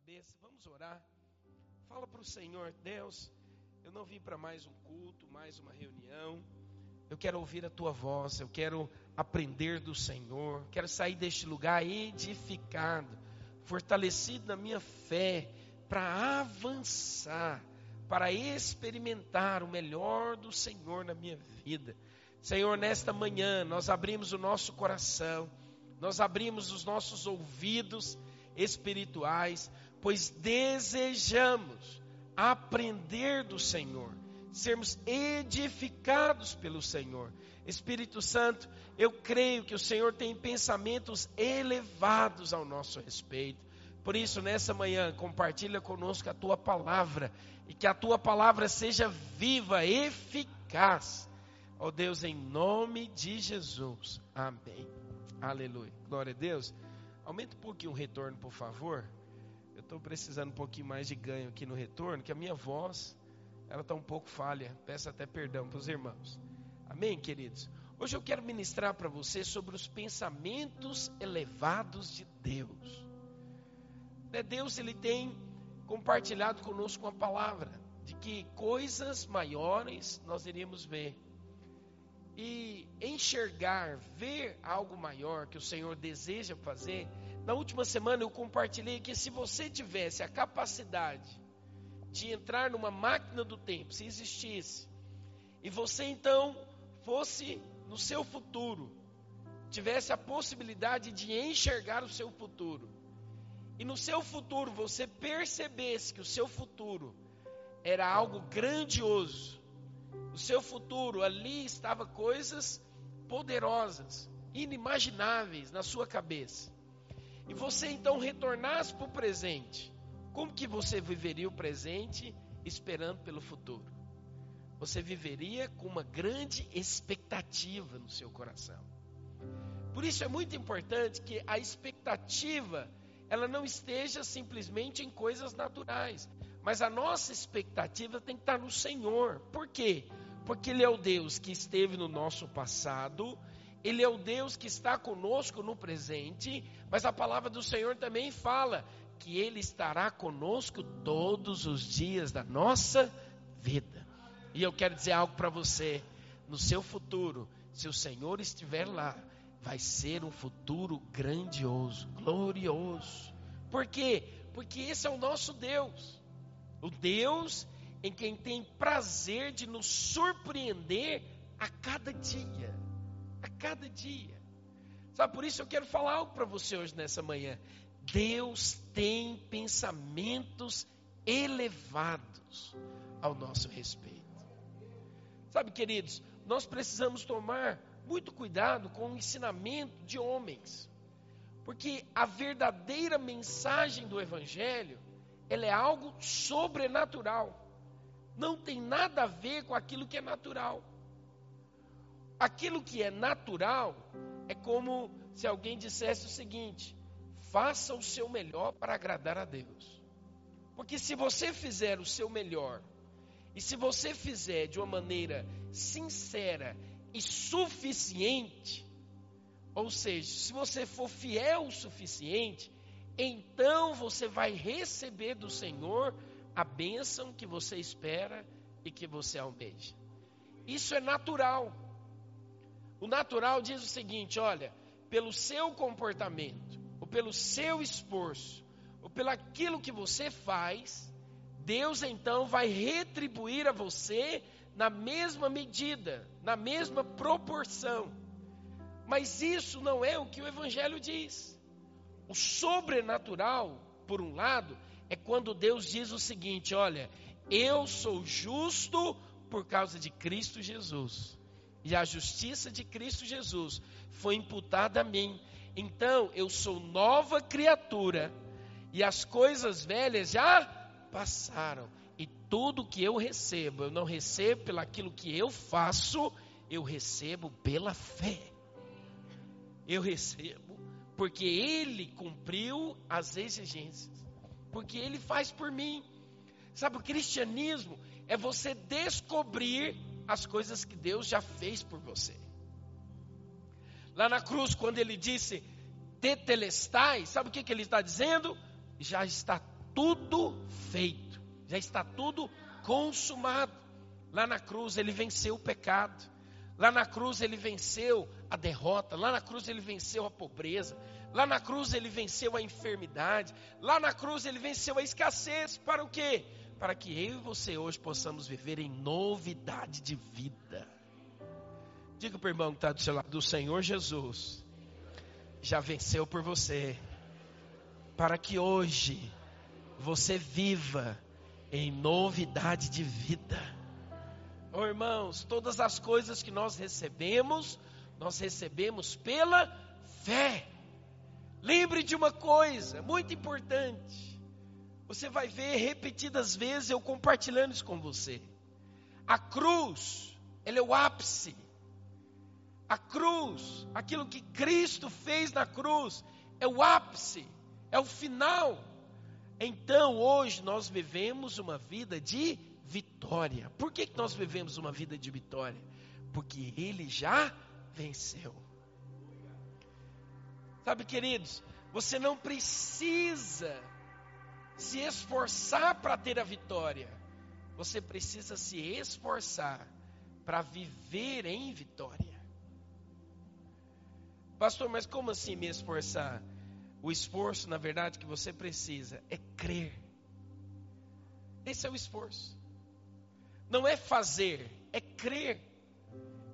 cabeça, vamos orar. Fala para o Senhor, Deus, eu não vim para mais um culto, mais uma reunião. Eu quero ouvir a tua voz, eu quero aprender do Senhor, quero sair deste lugar edificado, fortalecido na minha fé, para avançar, para experimentar o melhor do Senhor na minha vida. Senhor, nesta manhã nós abrimos o nosso coração, nós abrimos os nossos ouvidos espirituais, pois desejamos aprender do Senhor, sermos edificados pelo Senhor. Espírito Santo, eu creio que o Senhor tem pensamentos elevados ao nosso respeito. Por isso, nessa manhã, compartilha conosco a tua palavra e que a tua palavra seja viva, eficaz. Ó oh Deus, em nome de Jesus. Amém. Aleluia. Glória a Deus. Aumenta um pouquinho o retorno, por favor. Estou precisando um pouquinho mais de ganho aqui no retorno, que a minha voz ela está um pouco falha. Peço até perdão para os irmãos. Amém, queridos? Hoje eu quero ministrar para você sobre os pensamentos elevados de Deus. Né, Deus ele tem compartilhado conosco uma palavra de que coisas maiores nós iríamos ver. E enxergar, ver algo maior que o Senhor deseja fazer. Na última semana eu compartilhei que se você tivesse a capacidade de entrar numa máquina do tempo, se existisse, e você então fosse no seu futuro, tivesse a possibilidade de enxergar o seu futuro, e no seu futuro você percebesse que o seu futuro era algo grandioso, o seu futuro ali estava coisas poderosas, inimagináveis na sua cabeça, e você então retornasse para o presente, como que você viveria o presente esperando pelo futuro? Você viveria com uma grande expectativa no seu coração. Por isso é muito importante que a expectativa ela não esteja simplesmente em coisas naturais, mas a nossa expectativa tem que estar no Senhor. Por quê? Porque Ele é o Deus que esteve no nosso passado, Ele é o Deus que está conosco no presente, mas a palavra do Senhor também fala que Ele estará conosco todos os dias da nossa vida. E eu quero dizer algo para você: no seu futuro, se o Senhor estiver lá, vai ser um futuro grandioso, glorioso. Por quê? Porque esse é o nosso Deus. O Deus em quem tem prazer de nos surpreender a cada dia. Cada dia. Sabe, por isso eu quero falar algo para você hoje nessa manhã. Deus tem pensamentos elevados ao nosso respeito. Sabe, queridos, nós precisamos tomar muito cuidado com o ensinamento de homens. Porque a verdadeira mensagem do evangelho, ela é algo sobrenatural. Não tem nada a ver com aquilo que é natural. Aquilo que é natural é como se alguém dissesse o seguinte: faça o seu melhor para agradar a Deus. Porque se você fizer o seu melhor, e se você fizer de uma maneira sincera e suficiente, ou seja, se você for fiel o suficiente, então você vai receber do Senhor a bênção que você espera e que você almeja. Isso é natural. O natural diz o seguinte: olha, pelo seu comportamento, ou pelo seu esforço, ou pelo aquilo que você faz, Deus então vai retribuir a você na mesma medida, na mesma proporção. Mas isso não é o que o Evangelho diz. O sobrenatural, por um lado, é quando Deus diz o seguinte: olha, eu sou justo por causa de Cristo Jesus. E a justiça de Cristo Jesus foi imputada a mim. Então eu sou nova criatura. E as coisas velhas já passaram e tudo que eu recebo, eu não recebo pelo aquilo que eu faço, eu recebo pela fé. Eu recebo porque ele cumpriu as exigências. Porque ele faz por mim. Sabe, o cristianismo é você descobrir as coisas que Deus já fez por você. Lá na cruz, quando ele disse tetelestai, sabe o que, que ele está dizendo? Já está tudo feito, já está tudo consumado. Lá na cruz ele venceu o pecado, lá na cruz ele venceu a derrota, lá na cruz ele venceu a pobreza, lá na cruz ele venceu a enfermidade, lá na cruz ele venceu a escassez. Para o quê? Para que eu e você hoje possamos viver em novidade de vida. Diga para o irmão que está do seu lado, do Senhor Jesus já venceu por você, para que hoje você viva em novidade de vida. Oh, irmãos, todas as coisas que nós recebemos, nós recebemos pela fé. Lembre de uma coisa muito importante. Você vai ver repetidas vezes eu compartilhando isso com você. A cruz, ela é o ápice a cruz, aquilo que Cristo fez na cruz, é o ápice, é o final. Então hoje nós vivemos uma vida de vitória. Por que, que nós vivemos uma vida de vitória? Porque Ele já venceu. Sabe, queridos, você não precisa se esforçar para ter a vitória. Você precisa se esforçar para viver em vitória. Pastor, mas como assim me esforçar? O esforço, na verdade, que você precisa é crer. Esse é o esforço. Não é fazer, é crer.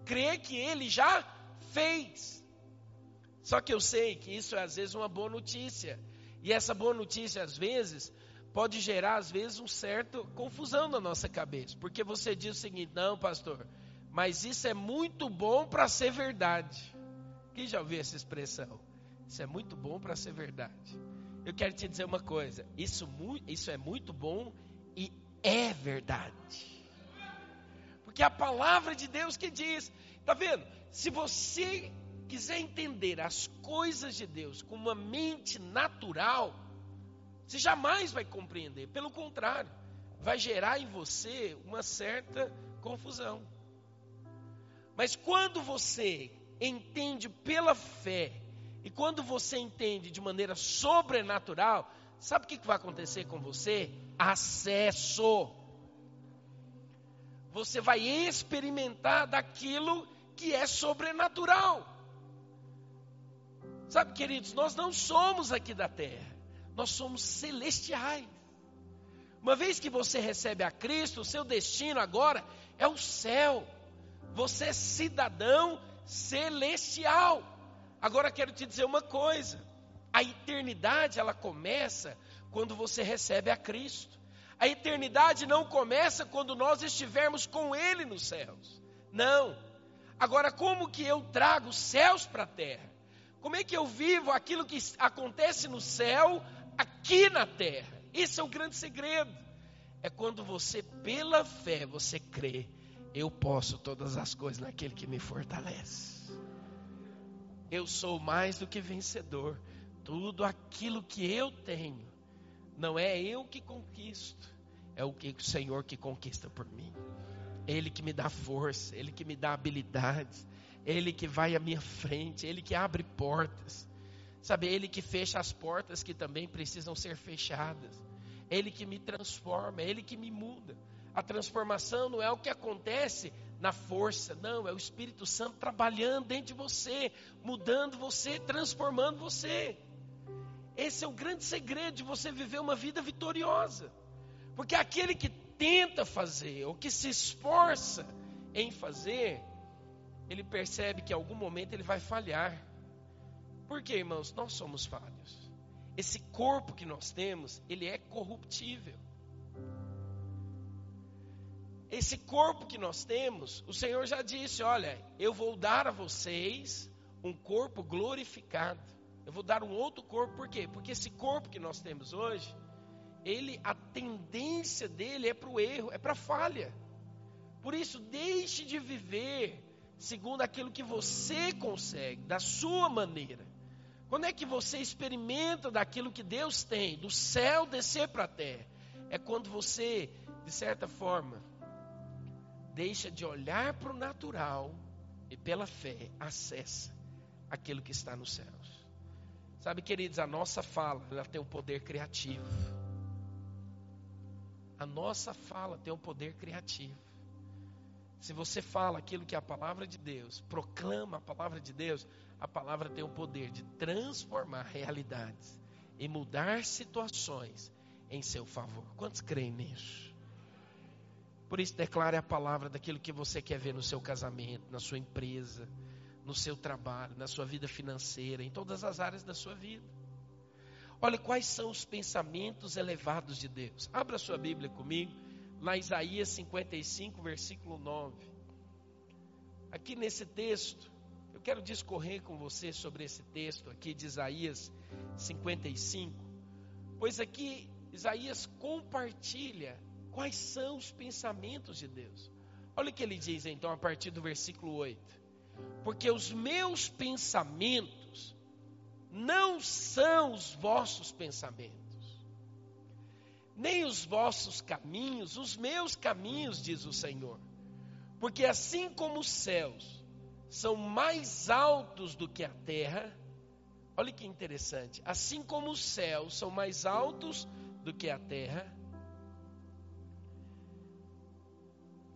Crer que ele já fez. Só que eu sei que isso é às vezes uma boa notícia. E essa boa notícia, às vezes, pode gerar, às vezes, um certo confusão na nossa cabeça. Porque você diz o seguinte: não, pastor, mas isso é muito bom para ser verdade. Quem já ouviu essa expressão? Isso é muito bom para ser verdade. Eu quero te dizer uma coisa: isso, isso é muito bom e é verdade. Porque a palavra de Deus que diz, tá vendo? Se você quiser entender as coisas de Deus com uma mente natural, você jamais vai compreender. Pelo contrário, vai gerar em você uma certa confusão. Mas quando você entende pela fé, e quando você entende de maneira sobrenatural, sabe o que vai acontecer com você? Acesso. Você vai experimentar daquilo que é sobrenatural. Sabe, queridos, nós não somos aqui da terra, nós somos celestiais. Uma vez que você recebe a Cristo, o seu destino agora é o céu. Você é cidadão celestial. Agora quero te dizer uma coisa: a eternidade ela começa quando você recebe a Cristo. A eternidade não começa quando nós estivermos com Ele nos céus. Não. Agora, como que eu trago os céus para a terra? Como é que eu vivo aquilo que acontece no céu aqui na terra? Esse é o grande segredo. É quando você, pela fé, você crê eu posso todas as coisas naquele que me fortalece. Eu sou mais do que vencedor. Tudo aquilo que eu tenho, não é eu que conquisto, é o que o Senhor que conquista por mim. Ele que me dá força, Ele que me dá habilidades, Ele que vai à minha frente, Ele que abre portas. Sabe, Ele que fecha as portas que também precisam ser fechadas. Ele que me transforma, Ele que me muda. A transformação não é o que acontece na força, não, é o Espírito Santo trabalhando dentro de você, mudando você, transformando você. Esse é o grande segredo de você viver uma vida vitoriosa. Porque aquele que tenta fazer, ou que se esforça em fazer, ele percebe que em algum momento ele vai falhar. Por quê, irmãos? Nós somos falhos. Esse corpo que nós temos, ele é corruptível esse corpo que nós temos, o Senhor já disse: Olha, eu vou dar a vocês um corpo glorificado. Eu vou dar um outro corpo, por quê? Porque esse corpo que nós temos hoje, ele, a tendência dele é para o erro, é para a falha. Por isso, deixe de viver segundo aquilo que você consegue, da sua maneira. Quando é que você experimenta daquilo que Deus tem, do céu descer para a terra? É quando você, de certa forma, deixa de olhar para o natural e pela fé acessa aquilo que está nos céus. Sabe, queridos, a nossa fala ela tem um poder criativo. A nossa fala tem um poder criativo. Se você fala aquilo que é a palavra de Deus, proclama a palavra de Deus, a palavra tem o poder de transformar realidades e mudar situações em seu favor. Quantos creem nisso? Por isso, declare a palavra daquilo que você quer ver no seu casamento, na sua empresa, no seu trabalho, na sua vida financeira, em todas as áreas da sua vida. Olha quais são os pensamentos elevados de Deus. Abra sua Bíblia comigo, em Isaías 55, versículo 9. Aqui nesse texto, eu quero discorrer com você sobre esse texto aqui de Isaías 55, pois aqui Isaías compartilha quais são os pensamentos de Deus. Olha o que ele diz então a partir do versículo 8: Porque os meus pensamentos não são os vossos pensamentos, nem os vossos caminhos, os meus caminhos, diz o Senhor. Porque assim como os céus são mais altos do que a terra, olha que interessante, assim como os céus são mais altos do que a terra,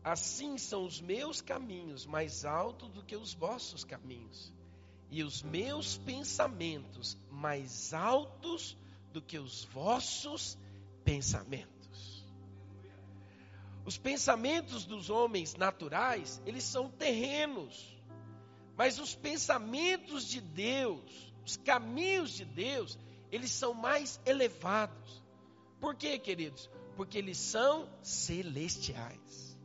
Assim são os meus caminhos mais altos do que os vossos caminhos, e os meus pensamentos mais altos do que os vossos pensamentos. Os pensamentos dos homens naturais, eles são terrenos, mas os pensamentos de Deus, os caminhos de Deus, eles são mais elevados. Por quê, queridos? Porque eles são celestiais.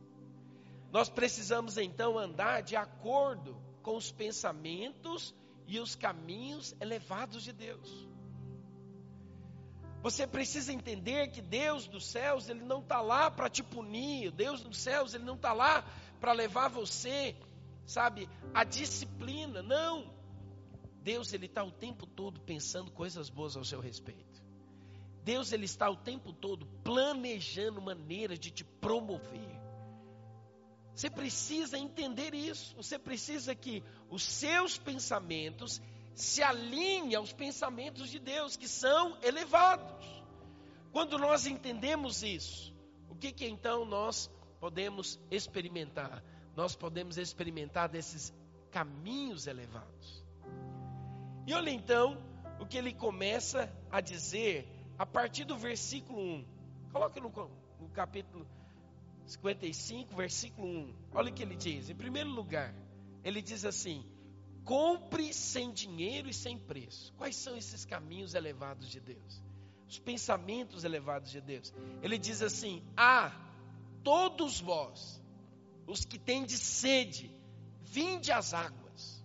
Nós precisamos então andar de acordo com os pensamentos e os caminhos elevados de Deus. Você precisa entender que Deus dos céus, Ele não está lá para te punir, Deus dos céus, Ele não está lá para levar você, sabe, a disciplina, não. Deus, Ele está o tempo todo pensando coisas boas ao seu respeito. Deus, Ele está o tempo todo planejando maneira de te promover. Você precisa entender isso. Você precisa que os seus pensamentos se alinhem aos pensamentos de Deus, que são elevados. Quando nós entendemos isso, o que, que então nós podemos experimentar? Nós podemos experimentar desses caminhos elevados. E olha então o que ele começa a dizer a partir do versículo 1. Coloque no, no capítulo 55, versículo 1. Olha o que ele diz. Em primeiro lugar, ele diz assim: compre sem dinheiro e sem preço. Quais são esses caminhos elevados de Deus? Os pensamentos elevados de Deus. Ele diz assim: Ah, todos vós, os que tendes sede, vinde às águas.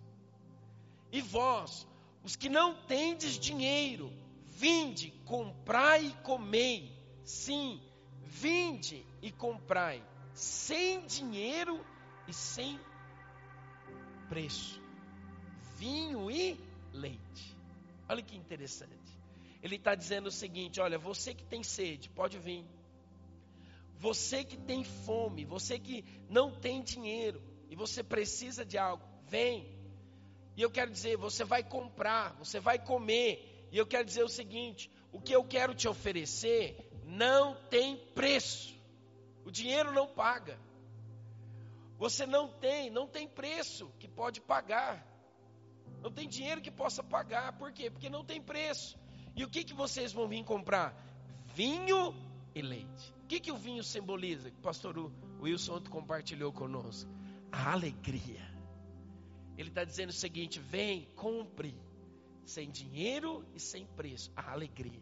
E vós, os que não tendes dinheiro, vinde, comprai e comei. Sim, Vinde e comprai, sem dinheiro e sem preço, vinho e leite. Olha que interessante. Ele está dizendo o seguinte: olha, você que tem sede, pode vir. Você que tem fome, você que não tem dinheiro e você precisa de algo, vem. E eu quero dizer, você vai comprar, você vai comer. E eu quero dizer o seguinte: o que eu quero te oferecer não tem preço. O dinheiro não paga. Você não tem, não tem preço que pode pagar. Não tem dinheiro que possa pagar. Por quê? Porque não tem preço. E o que, que vocês vão vir comprar? Vinho e leite. O que, que o vinho simboliza? O pastor Wilson ontem compartilhou conosco. A alegria. Ele está dizendo o seguinte: vem, compre, sem dinheiro e sem preço, a alegria.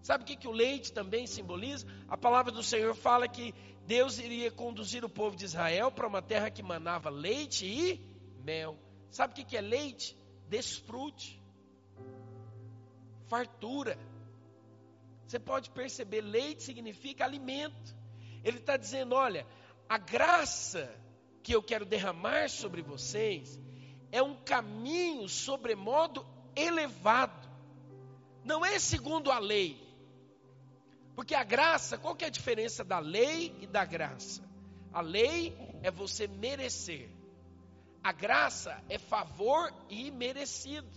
Sabe o que, que o leite também simboliza? A palavra do Senhor fala que Deus iria conduzir o povo de Israel para uma terra que manava leite e mel. Sabe o que, é leite? Desfrute, fartura. Você pode perceber, leite significa alimento. Ele está dizendo: olha, a graça que eu quero derramar sobre vocês é um caminho sobremodo elevado. Não é segundo a lei, porque a graça, qual que é a diferença da lei e da graça? A lei é você merecer. A graça é favor e merecido.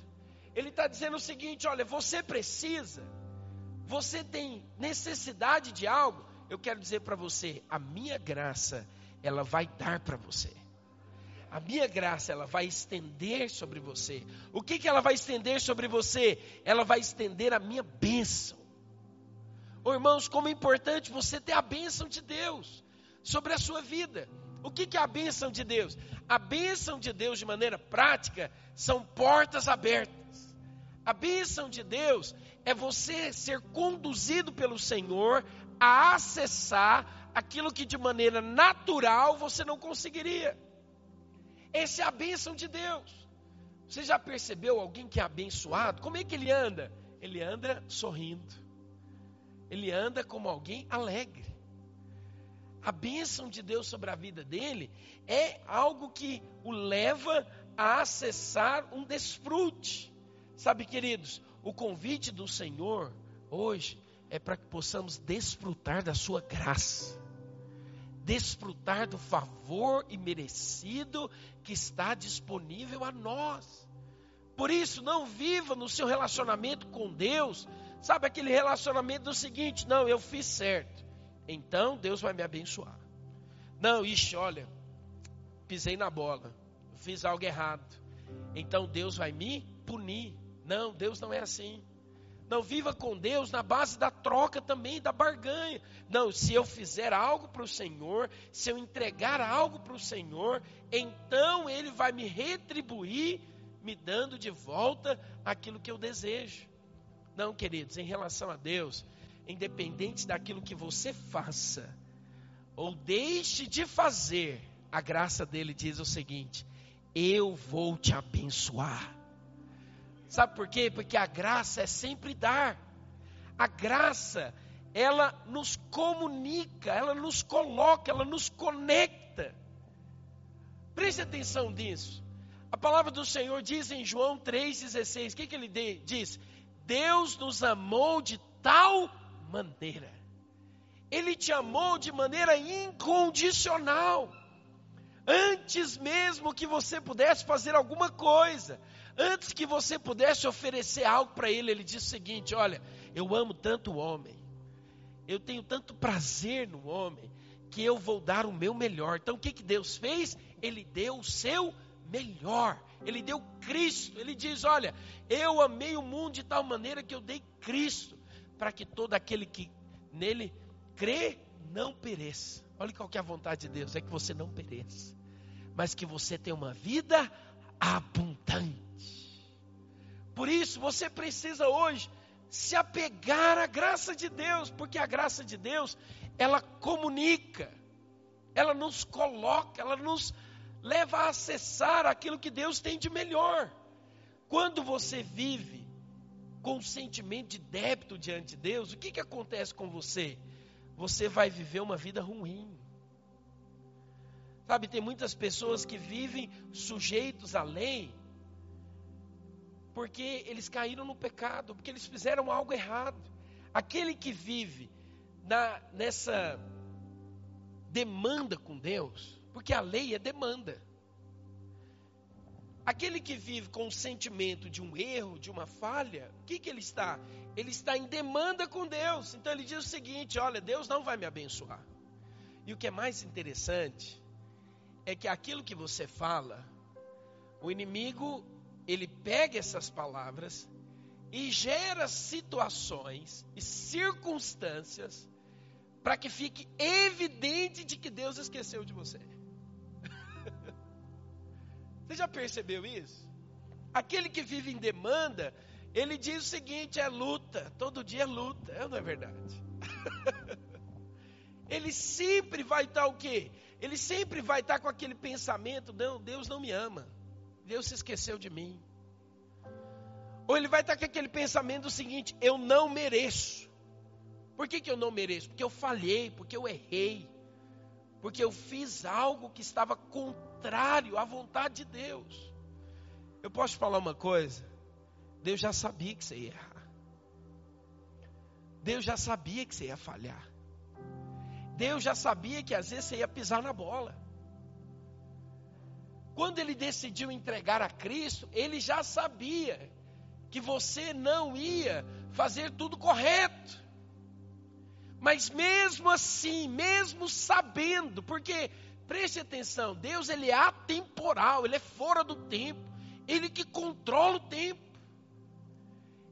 Ele está dizendo o seguinte: olha, você precisa, você tem necessidade de algo, eu quero dizer para você, a minha graça, ela vai dar para você. A minha graça, ela vai estender sobre você. O que, que ela vai estender sobre você? Ela vai estender a minha bênção. Oh, irmãos, como é importante você ter a bênção de Deus sobre a sua vida. O que, é a bênção de Deus? A bênção de Deus, de maneira prática, são portas abertas. A bênção de Deus é você ser conduzido pelo Senhor a acessar aquilo que de maneira natural você não conseguiria. Essa é a bênção de Deus. Você já percebeu alguém que é abençoado? Como é que ele anda? Ele anda sorrindo. Ele anda como alguém alegre. A bênção de Deus sobre a vida dele é algo que o leva a acessar um desfrute. Sabe, queridos, o convite do Senhor hoje é para que possamos desfrutar da sua graça desfrutar do favor imerecido que está disponível a nós. Por isso, não viva no seu relacionamento com Deus, sabe aquele relacionamento do seguinte: não, eu fiz certo, então Deus vai me abençoar. Não, ixi, olha, pisei na bola, fiz algo errado, então Deus vai me punir. Não, Deus não é assim. Não viva com Deus na base da troca também, da barganha. Não, se eu fizer algo para o Senhor, se eu entregar algo para o Senhor, então Ele vai me retribuir, me dando de volta aquilo que eu desejo. Não, queridos, em relação a Deus, independente daquilo que você faça ou deixe de fazer, a graça dele diz o seguinte: eu vou te abençoar. Sabe por quê? Porque a graça é sempre dar. A graça, ela nos comunica, ela nos coloca, ela nos conecta. Preste atenção nisso. A palavra do Senhor diz em João 3,16: o que, que ele diz? Deus nos amou de tal maneira. Ele te amou de maneira incondicional. Antes mesmo que você pudesse fazer alguma coisa, Antes que você pudesse oferecer algo para ele, ele disse o seguinte: Olha, eu amo tanto o homem, eu tenho tanto prazer no homem, que eu vou dar o meu melhor. Então o que, que Deus fez? Ele deu o seu melhor. Ele deu Cristo. Ele diz: Olha, eu amei o mundo de tal maneira que eu dei Cristo, para que todo aquele que nele crê não pereça. Olha qual que é a vontade de Deus: é que você não pereça, mas que você tenha uma vida abundante. Por isso, você precisa hoje se apegar à graça de Deus, porque a graça de Deus, ela comunica, ela nos coloca, ela nos leva a acessar aquilo que Deus tem de melhor. Quando você vive com um sentimento de débito diante de Deus, o que, que acontece com você? Você vai viver uma vida ruim. Sabe, tem muitas pessoas que vivem sujeitos à lei, porque eles caíram no pecado, porque eles fizeram algo errado. Aquele que vive na, nessa demanda com Deus, porque a lei é demanda. Aquele que vive com o sentimento de um erro, de uma falha, o que, que ele está? Ele está em demanda com Deus. Então ele diz o seguinte: olha, Deus não vai me abençoar. E o que é mais interessante é que aquilo que você fala, o inimigo ele pega essas palavras e gera situações e circunstâncias para que fique evidente de que Deus esqueceu de você. Você já percebeu isso? Aquele que vive em demanda, ele diz o seguinte: é luta, todo dia é luta, é não é verdade? ele sempre vai estar o quê? Ele sempre vai estar com aquele pensamento: não, Deus não me ama. Deus se esqueceu de mim. Ou ele vai estar com aquele pensamento seguinte: eu não mereço. Por que, que eu não mereço? Porque eu falhei, porque eu errei, porque eu fiz algo que estava contrário à vontade de Deus. Eu posso falar uma coisa? Deus já sabia que você ia errar. Deus já sabia que você ia falhar. Deus já sabia que às vezes você ia pisar na bola. Quando ele decidiu entregar a Cristo, ele já sabia que você não ia fazer tudo correto. Mas mesmo assim, mesmo sabendo, porque preste atenção, Deus ele é atemporal, ele é fora do tempo, ele que controla o tempo.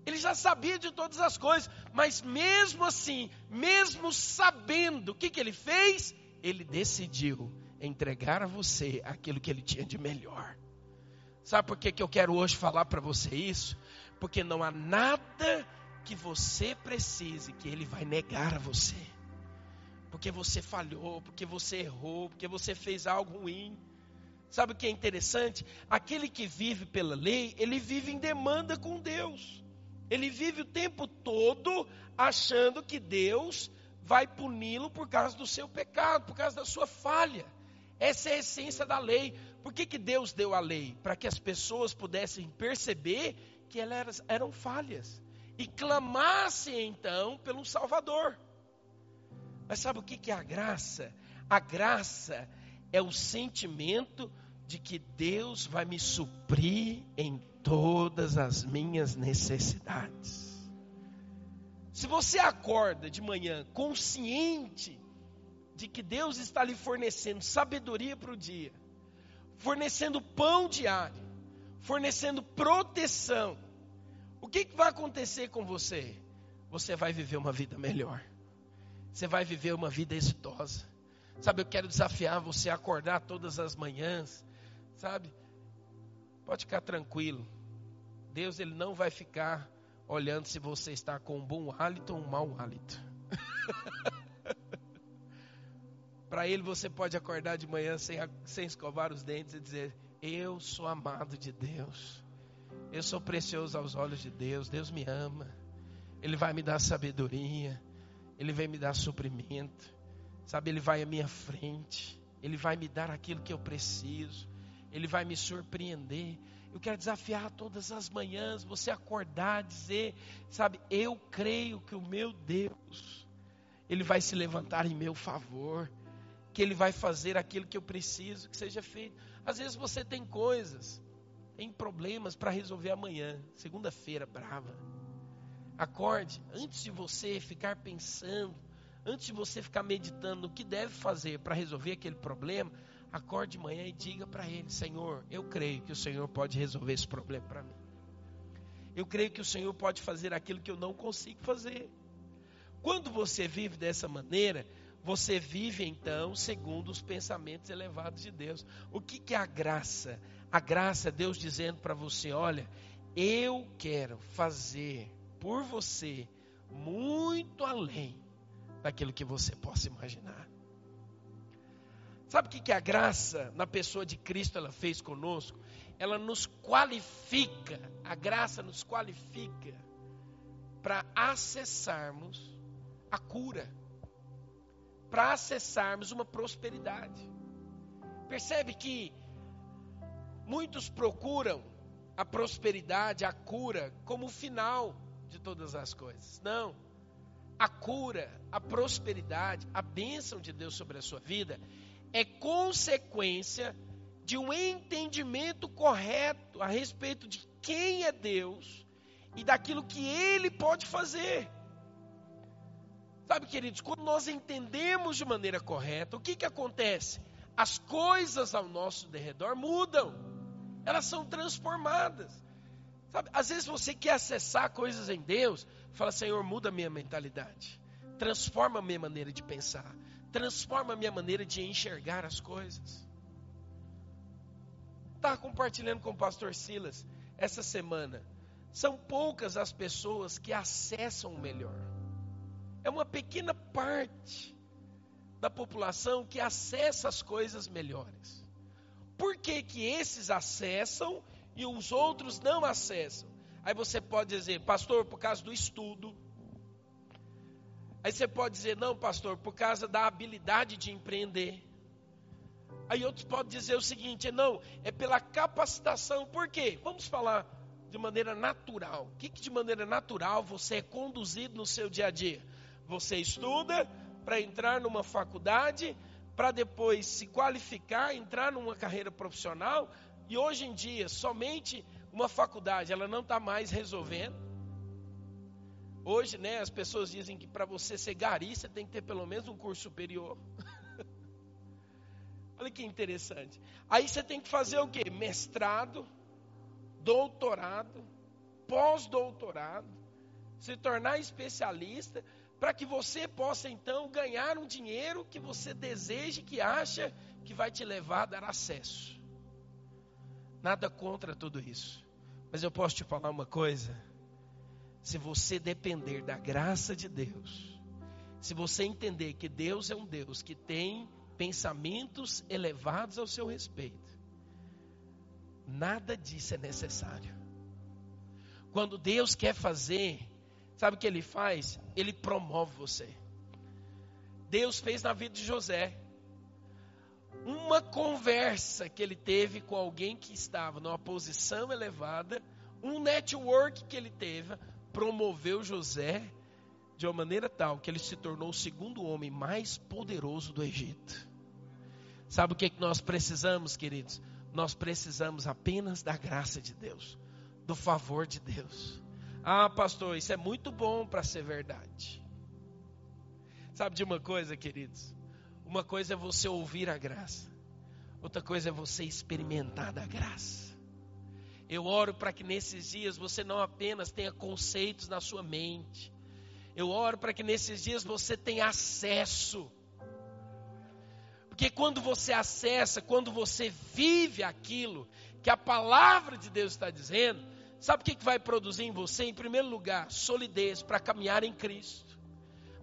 Ele já sabia de todas as coisas, mas mesmo assim, mesmo sabendo, o que, que ele fez? Ele decidiu entregar a você aquilo que ele tinha de melhor. Sabe por que, que eu quero hoje falar para você isso? Porque não há nada que você precise que ele vai negar a você. Porque você falhou, porque você errou, porque você fez algo ruim. Sabe o que é interessante? Aquele que vive pela lei, ele vive em demanda com Deus. Ele vive o tempo todo achando que Deus vai puni-lo por causa do seu pecado, por causa da sua falha. Essa é a essência da lei. Por que, que Deus deu a lei? Para que as pessoas pudessem perceber que elas eram falhas e clamassem então pelo Salvador. Mas sabe o que, é a graça? A graça é o sentimento de que Deus vai me suprir em todas as minhas necessidades. Se você acorda de manhã consciente de que Deus está lhe fornecendo sabedoria para o dia, fornecendo pão diário, fornecendo proteção, o que, que vai acontecer com você? Você vai viver uma vida melhor. Você vai viver uma vida exitosa. Sabe, eu quero desafiar você a acordar todas as manhãs, sabe? Pode ficar tranquilo. Deus ele não vai ficar olhando se você está com um bom hálito ou um mau hálito. Para ele você pode acordar de manhã sem, sem escovar os dentes e dizer: Eu sou amado de Deus. Eu sou precioso aos olhos de Deus. Deus me ama. Ele vai me dar sabedoria. Ele vai me dar suprimento. Sabe, ele vai à minha frente. Ele vai me dar aquilo que eu preciso. Ele vai me surpreender. Eu quero desafiar todas as manhãs você acordar, dizer, sabe, eu creio que o meu Deus, ele vai se levantar em meu favor que Ele vai fazer aquilo que eu preciso que seja feito. Às vezes você tem coisas, tem problemas para resolver amanhã, segunda-feira, brava. Acorde, antes de você ficar pensando, antes de você ficar meditando o que deve fazer para resolver aquele problema, acorde de manhã e diga para Ele: Senhor, eu creio que o Senhor pode resolver esse problema para mim. Eu creio que o Senhor pode fazer aquilo que eu não consigo fazer. Quando você vive dessa maneira, você vive então segundo os pensamentos elevados de Deus. O que, que é a graça? A graça é Deus dizendo para você: olha, eu quero fazer por você muito além daquilo que você possa imaginar. Sabe o que, que a graça na pessoa de Cristo ela fez conosco? Ela nos qualifica, a graça nos qualifica para acessarmos a cura para acessarmos uma prosperidade. Percebe que muitos procuram a prosperidade, a cura, como final de todas as coisas. Não. A cura, a prosperidade, a bênção de Deus sobre a sua vida é consequência de um entendimento correto a respeito de quem é Deus e daquilo que Ele pode fazer. Sabe, queridos, quando nós entendemos de maneira correta, o que, que acontece? As coisas ao nosso derredor mudam, elas são transformadas. Sabe, às vezes você quer acessar coisas em Deus, fala, Senhor, muda a minha mentalidade, transforma a minha maneira de pensar, transforma a minha maneira de enxergar as coisas. Estava compartilhando com o pastor Silas essa semana. São poucas as pessoas que acessam o melhor é uma pequena parte da população que acessa as coisas melhores. Por que, que esses acessam e os outros não acessam? Aí você pode dizer, pastor, por causa do estudo. Aí você pode dizer, não, pastor, por causa da habilidade de empreender. Aí outros podem dizer o seguinte, não, é pela capacitação. Por quê? Vamos falar de maneira natural. O que, que de maneira natural você é conduzido no seu dia a dia? Você estuda para entrar numa faculdade, para depois se qualificar, entrar numa carreira profissional, e hoje em dia somente uma faculdade ela não está mais resolvendo. Hoje, né, as pessoas dizem que para você ser gari, você tem que ter pelo menos um curso superior. Olha que interessante. Aí você tem que fazer o quê? Mestrado, doutorado, pós-doutorado, se tornar especialista, para que você possa então ganhar um dinheiro que você deseja, que acha que vai te levar a dar acesso. Nada contra tudo isso. Mas eu posso te falar uma coisa: se você depender da graça de Deus, se você entender que Deus é um Deus que tem pensamentos elevados ao seu respeito, nada disso é necessário. Quando Deus quer fazer, sabe o que ele faz? Ele promove você. Deus fez na vida de José uma conversa que ele teve com alguém que estava numa posição elevada, um network que ele teve, promoveu José de uma maneira tal que ele se tornou o segundo homem mais poderoso do Egito. Sabe o que, é que nós precisamos, queridos? Nós precisamos apenas da graça de Deus, do favor de Deus. Ah, pastor, isso é muito bom para ser verdade. Sabe de uma coisa, queridos? Uma coisa é você ouvir a graça, outra coisa é você experimentar da graça. Eu oro para que nesses dias você não apenas tenha conceitos na sua mente, eu oro para que nesses dias você tenha acesso. Porque quando você acessa, quando você vive aquilo que a palavra de Deus está dizendo, sabe o que vai produzir em você? Em primeiro lugar, solidez para caminhar em Cristo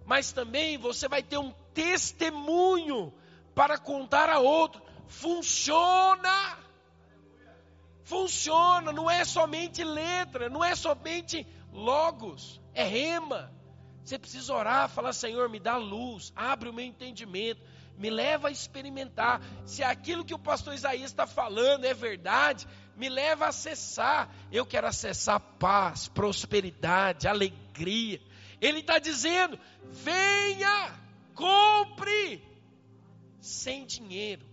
mas também você vai ter um testemunho para contar a outro. Funciona! Funciona, não é somente letra, não é somente logos, é rema. Você precisa orar, falar: Senhor, me dá luz, abre o meu entendimento, me leva a experimentar. Se aquilo que o pastor Isaías está falando é verdade, me leva a acessar. Eu quero acessar paz, prosperidade, alegria. Ele está dizendo: venha, compre, sem dinheiro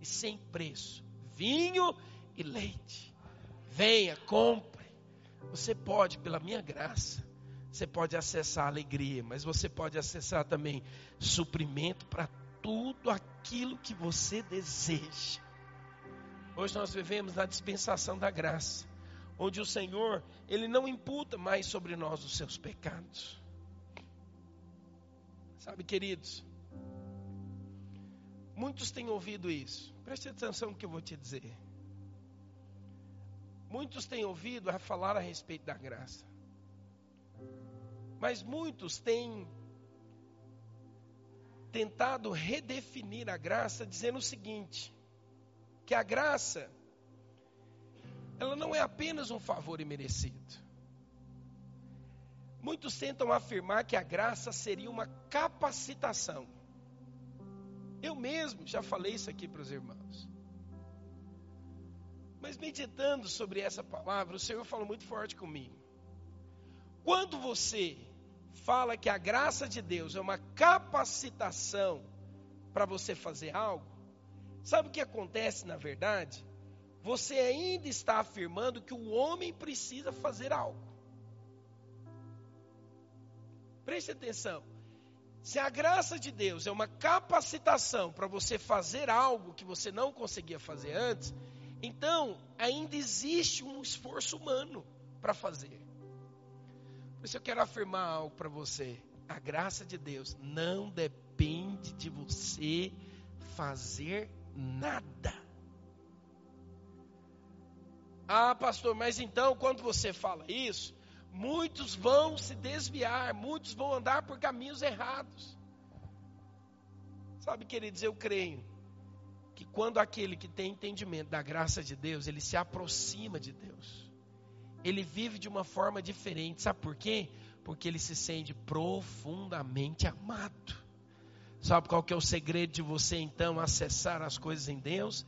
e sem preço, vinho e leite. Venha, compre. Você pode, pela minha graça, você pode acessar alegria, mas você pode acessar também suprimento para tudo aquilo que você deseja. Hoje nós vivemos na dispensação da graça onde o Senhor, ele não imputa mais sobre nós os seus pecados. Sabe, queridos, muitos têm ouvido isso. Preste atenção no que eu vou te dizer. Muitos têm ouvido a falar a respeito da graça. Mas muitos têm tentado redefinir a graça dizendo o seguinte: que a graça ela não é apenas um favor imerecido. Muitos tentam afirmar que a graça seria uma capacitação. Eu mesmo já falei isso aqui para os irmãos. Mas meditando sobre essa palavra, o Senhor falou muito forte comigo. Quando você fala que a graça de Deus é uma capacitação para você fazer algo, sabe o que acontece na verdade? você ainda está afirmando que o homem precisa fazer algo. Preste atenção. Se a graça de Deus é uma capacitação para você fazer algo que você não conseguia fazer antes, então ainda existe um esforço humano para fazer. Por isso eu quero afirmar algo para você. A graça de Deus não depende de você fazer nada. Ah, pastor, mas então quando você fala isso, muitos vão se desviar, muitos vão andar por caminhos errados. Sabe, queridos, eu creio que quando aquele que tem entendimento da graça de Deus, ele se aproxima de Deus, ele vive de uma forma diferente. Sabe por quê? Porque ele se sente profundamente amado. Sabe qual que é o segredo de você então acessar as coisas em Deus?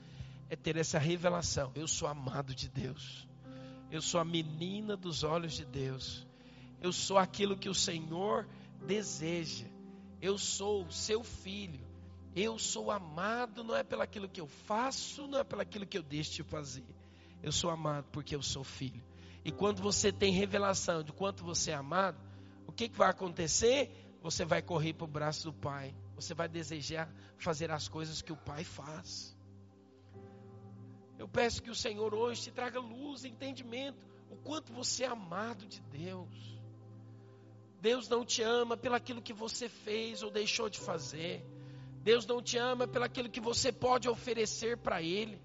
é ter essa revelação. Eu sou amado de Deus. Eu sou a menina dos olhos de Deus. Eu sou aquilo que o Senhor deseja. Eu sou o seu filho. Eu sou amado não é pelaquilo que eu faço, não é pelaquilo que eu deixo de fazer. Eu sou amado porque eu sou filho. E quando você tem revelação de quanto você é amado, o que, que vai acontecer? Você vai correr para o braço do Pai. Você vai desejar fazer as coisas que o Pai faz. Eu peço que o Senhor hoje te traga luz, entendimento, o quanto você é amado de Deus. Deus não te ama pelo aquilo que você fez ou deixou de fazer. Deus não te ama pelo aquilo que você pode oferecer para Ele.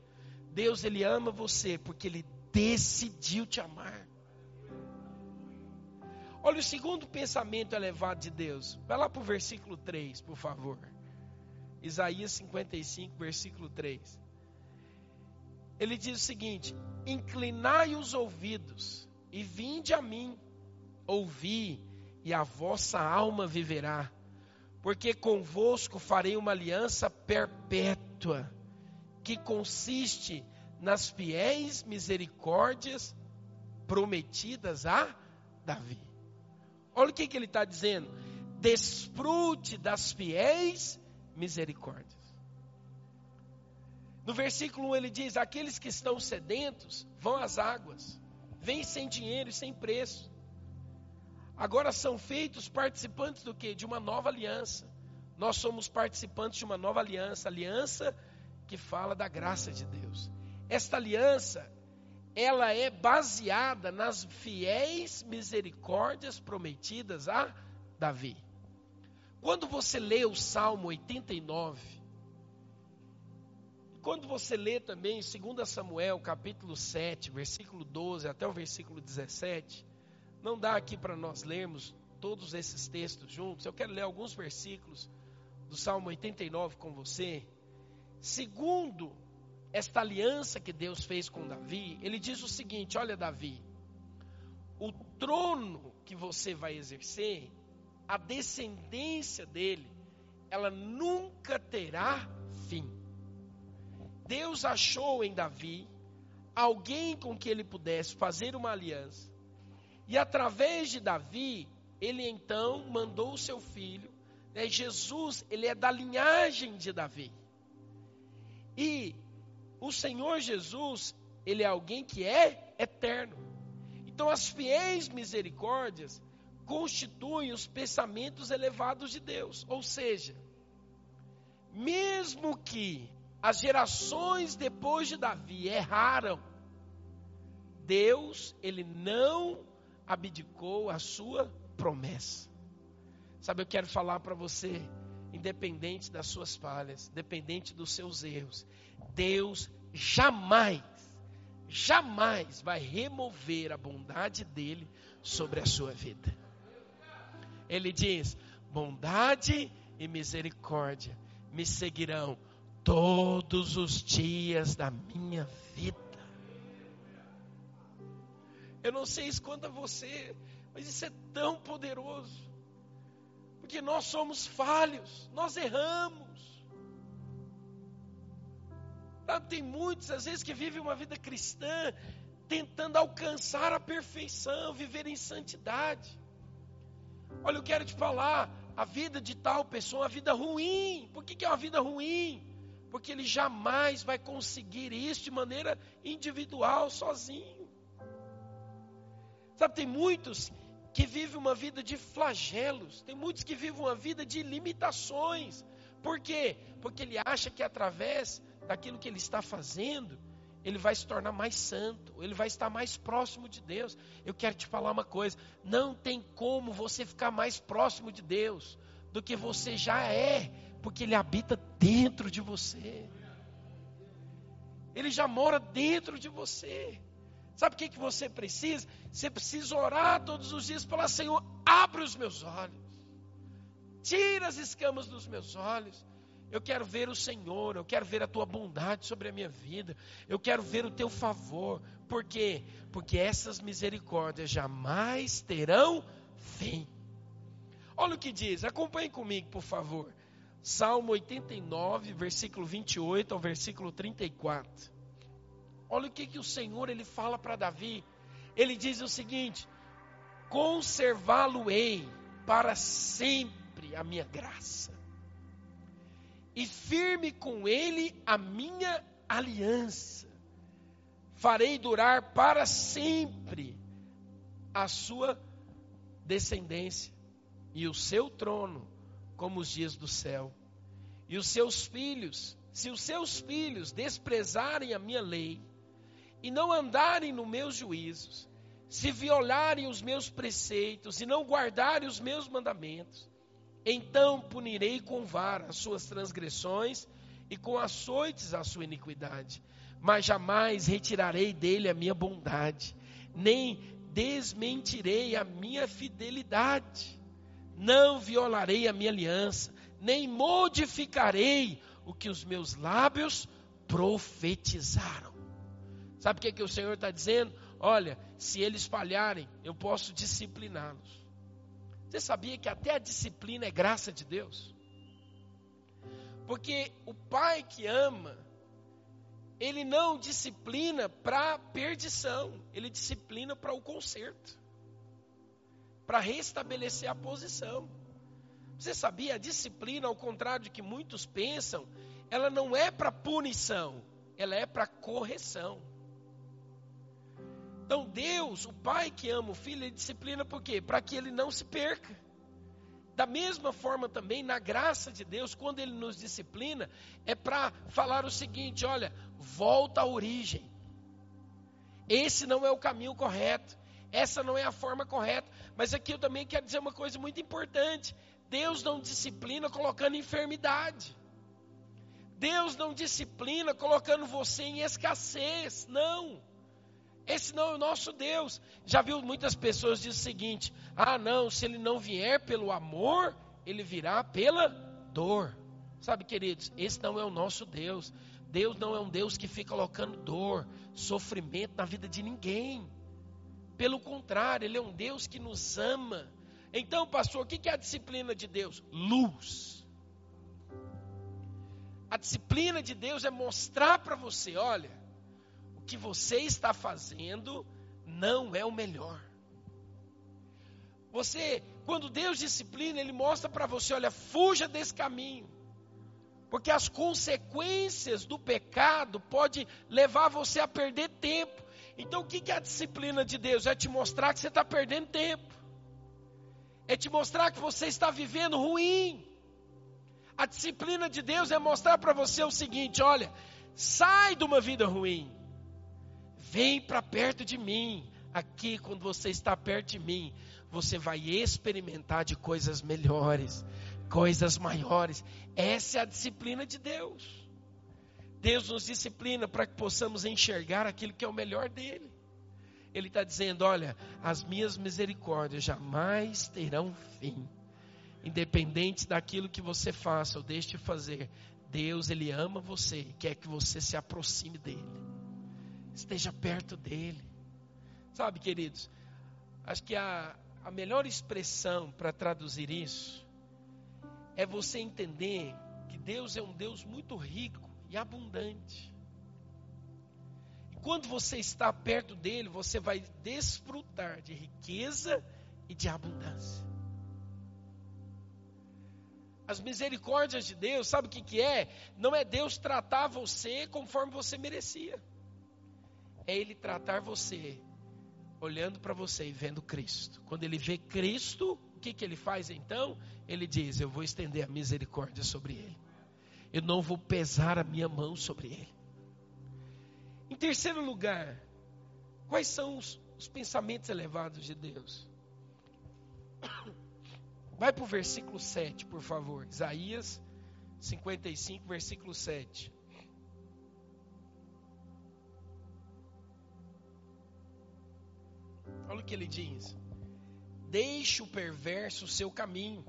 Deus, Ele ama você porque Ele decidiu te amar. Olha o segundo pensamento elevado de Deus. Vai lá para o versículo 3, por favor. Isaías 55, versículo 3. Ele diz o seguinte: Inclinai os ouvidos e vinde a mim, ouvi, e a vossa alma viverá, porque convosco farei uma aliança perpétua, que consiste nas fiéis misericórdias prometidas a Davi. Olha o que, que ele está dizendo: desfrute das fiéis misericórdias. No versículo 1 ele diz: Aqueles que estão sedentos vão às águas, vêm sem dinheiro e sem preço. Agora são feitos participantes do que? De uma nova aliança. Nós somos participantes de uma nova aliança, aliança que fala da graça de Deus. Esta aliança, ela é baseada nas fiéis misericórdias prometidas a Davi. Quando você lê o Salmo 89, quando você lê também 2 Samuel, capítulo 7, versículo 12 até o versículo 17, não dá aqui para nós lermos todos esses textos juntos. Eu quero ler alguns versículos do Salmo 89 com você. Segundo esta aliança que Deus fez com Davi, ele diz o seguinte: Olha, Davi, o trono que você vai exercer, a descendência dele, ela nunca terá fim. Deus achou em Davi alguém com que ele pudesse fazer uma aliança. E através de Davi, ele então mandou o seu filho. Né? Jesus, ele é da linhagem de Davi. E o Senhor Jesus, ele é alguém que é eterno. Então, as fiéis misericórdias constituem os pensamentos elevados de Deus. Ou seja, mesmo que as gerações depois de Davi erraram, Deus, ele não abdicou a sua promessa. Sabe, eu quero falar para você, independente das suas falhas, independente dos seus erros, Deus jamais, jamais vai remover a bondade dele sobre a sua vida. Ele diz: bondade e misericórdia me seguirão todos os dias da minha vida. Eu não sei isso quanto a você, mas isso é tão poderoso. Porque nós somos falhos, nós erramos. Sabe, tem muitos, às vezes, que vivem uma vida cristã tentando alcançar a perfeição, viver em santidade. Olha, eu quero te falar, a vida de tal pessoa é uma vida ruim. Por que, que é uma vida ruim? Porque ele jamais vai conseguir isso de maneira individual, sozinho. Sabe, tem muitos que vivem uma vida de flagelos, tem muitos que vivem uma vida de limitações. Por quê? Porque ele acha que através daquilo que ele está fazendo, ele vai se tornar mais santo, ele vai estar mais próximo de Deus. Eu quero te falar uma coisa: não tem como você ficar mais próximo de Deus do que você já é porque Ele habita dentro de você. Ele já mora dentro de você. Sabe o que, que você precisa? Você precisa orar todos os dias, falar: Senhor, abre os meus olhos, tira as escamas dos meus olhos. Eu quero ver o Senhor, eu quero ver a tua bondade sobre a minha vida, eu quero ver o teu favor. Por quê? Porque essas misericórdias jamais terão fim. Olha o que diz, acompanhe comigo, por favor. Salmo 89, versículo 28 ao versículo 34. Olha o que, que o Senhor ele fala para Davi. Ele diz o seguinte: conservá-lo-ei para sempre a minha graça, e firme com ele a minha aliança. Farei durar para sempre a sua descendência e o seu trono como os dias do céu. E os seus filhos, se os seus filhos desprezarem a minha lei e não andarem nos meus juízos, se violarem os meus preceitos e não guardarem os meus mandamentos, então punirei com vara as suas transgressões e com açoites a sua iniquidade. Mas jamais retirarei dele a minha bondade, nem desmentirei a minha fidelidade. Não violarei a minha aliança, nem modificarei o que os meus lábios profetizaram. Sabe o que, que o Senhor está dizendo? Olha, se eles falharem, eu posso discipliná-los. Você sabia que até a disciplina é graça de Deus? Porque o pai que ama, ele não disciplina para perdição, ele disciplina para o conserto, para restabelecer a posição. Você sabia, a disciplina, ao contrário de que muitos pensam, ela não é para punição, ela é para correção. Então Deus, o pai que ama o filho, ele disciplina por quê? Para que ele não se perca. Da mesma forma também, na graça de Deus, quando ele nos disciplina, é para falar o seguinte: olha, volta à origem. Esse não é o caminho correto. Essa não é a forma correta. Mas aqui eu também quero dizer uma coisa muito importante: Deus não disciplina colocando enfermidade. Deus não disciplina colocando você em escassez. Não. Esse não é o nosso Deus. Já viu muitas pessoas dizer o seguinte: ah, não, se ele não vier pelo amor, ele virá pela dor. Sabe, queridos, esse não é o nosso Deus. Deus não é um Deus que fica colocando dor, sofrimento na vida de ninguém. Pelo contrário, Ele é um Deus que nos ama. Então, pastor, o que é a disciplina de Deus? Luz. A disciplina de Deus é mostrar para você: olha, que você está fazendo não é o melhor. Você, quando Deus disciplina, Ele mostra para você: olha, fuja desse caminho. Porque as consequências do pecado pode levar você a perder tempo. Então, o que é a disciplina de Deus? É te mostrar que você está perdendo tempo. É te mostrar que você está vivendo ruim. A disciplina de Deus é mostrar para você o seguinte: olha, sai de uma vida ruim. Vem para perto de mim. Aqui, quando você está perto de mim, você vai experimentar de coisas melhores, coisas maiores. Essa é a disciplina de Deus. Deus nos disciplina para que possamos enxergar aquilo que é o melhor dele. Ele está dizendo: olha, as minhas misericórdias jamais terão fim. Independente daquilo que você faça ou deixe de fazer, Deus, Ele ama você e quer que você se aproxime dele esteja perto dele. Sabe, queridos, acho que a, a melhor expressão para traduzir isso é você entender que Deus é um Deus muito rico e abundante. E quando você está perto dele, você vai desfrutar de riqueza e de abundância. As misericórdias de Deus, sabe o que, que é? Não é Deus tratar você conforme você merecia é Ele tratar você, olhando para você e vendo Cristo. Quando Ele vê Cristo, o que, que Ele faz então? Ele diz: Eu vou estender a misericórdia sobre Ele. Eu não vou pesar a minha mão sobre Ele. Em terceiro lugar, quais são os, os pensamentos elevados de Deus? Vai para o versículo 7, por favor. Isaías 55, versículo 7. Olha o que ele diz: Deixe o perverso seu caminho,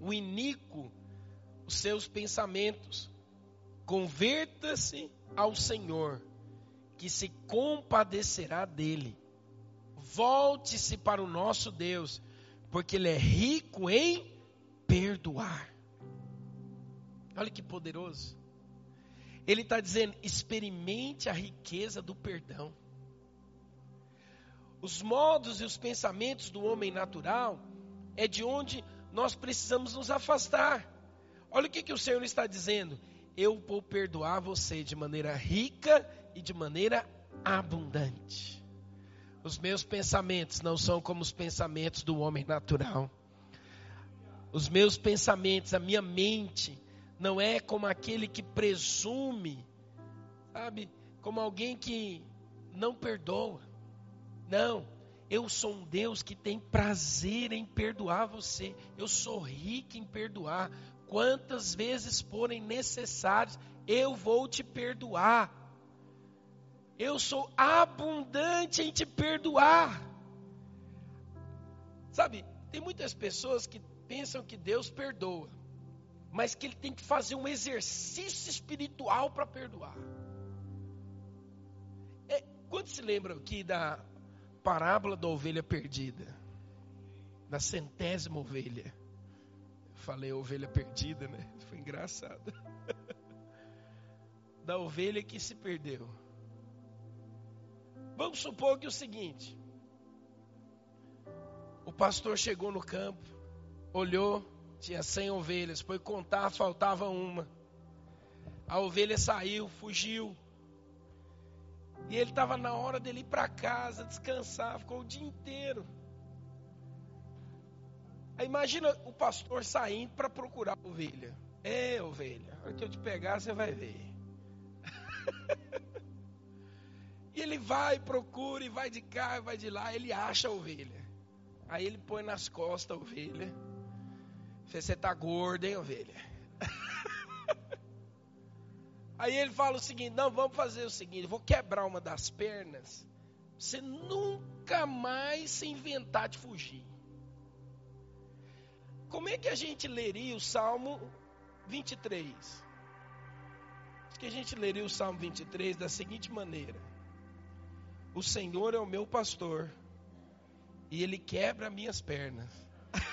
o iníquo os seus pensamentos. Converta-se ao Senhor, que se compadecerá dele. Volte-se para o nosso Deus, porque Ele é rico em perdoar. Olha que poderoso. Ele está dizendo: experimente a riqueza do perdão os modos e os pensamentos do homem natural é de onde nós precisamos nos afastar. Olha o que, que o Senhor está dizendo. Eu vou perdoar você de maneira rica e de maneira abundante. Os meus pensamentos não são como os pensamentos do homem natural. Os meus pensamentos, a minha mente, não é como aquele que presume, sabe, como alguém que não perdoa. Não, eu sou um Deus que tem prazer em perdoar você. Eu sou rico em perdoar. Quantas vezes forem necessárias, eu vou te perdoar. Eu sou abundante em te perdoar. Sabe, tem muitas pessoas que pensam que Deus perdoa, mas que ele tem que fazer um exercício espiritual para perdoar. É, quando se lembra aqui da parábola da ovelha perdida, da centésima ovelha? Falei ovelha perdida, né? Foi engraçado. da ovelha que se perdeu. Vamos supor que é o seguinte: o pastor chegou no campo, olhou, tinha 100 ovelhas, foi contar, faltava uma. A ovelha saiu, fugiu. E ele estava na hora dele ir para casa, descansar, ficou o dia inteiro. Imagina o pastor saindo para procurar a ovelha. É, ovelha, a hora que eu te pegar, você vai ver. e ele vai, procura, e vai de cá, vai de lá, ele acha a ovelha. Aí ele põe nas costas a ovelha. Você está gorda, hein, ovelha? Aí ele fala o seguinte: não, vamos fazer o seguinte, vou quebrar uma das pernas. Você nunca mais se inventar de fugir. Como é que a gente leria o Salmo 23? Acho que a gente leria o Salmo 23 da seguinte maneira: O Senhor é o meu pastor, e Ele quebra minhas pernas.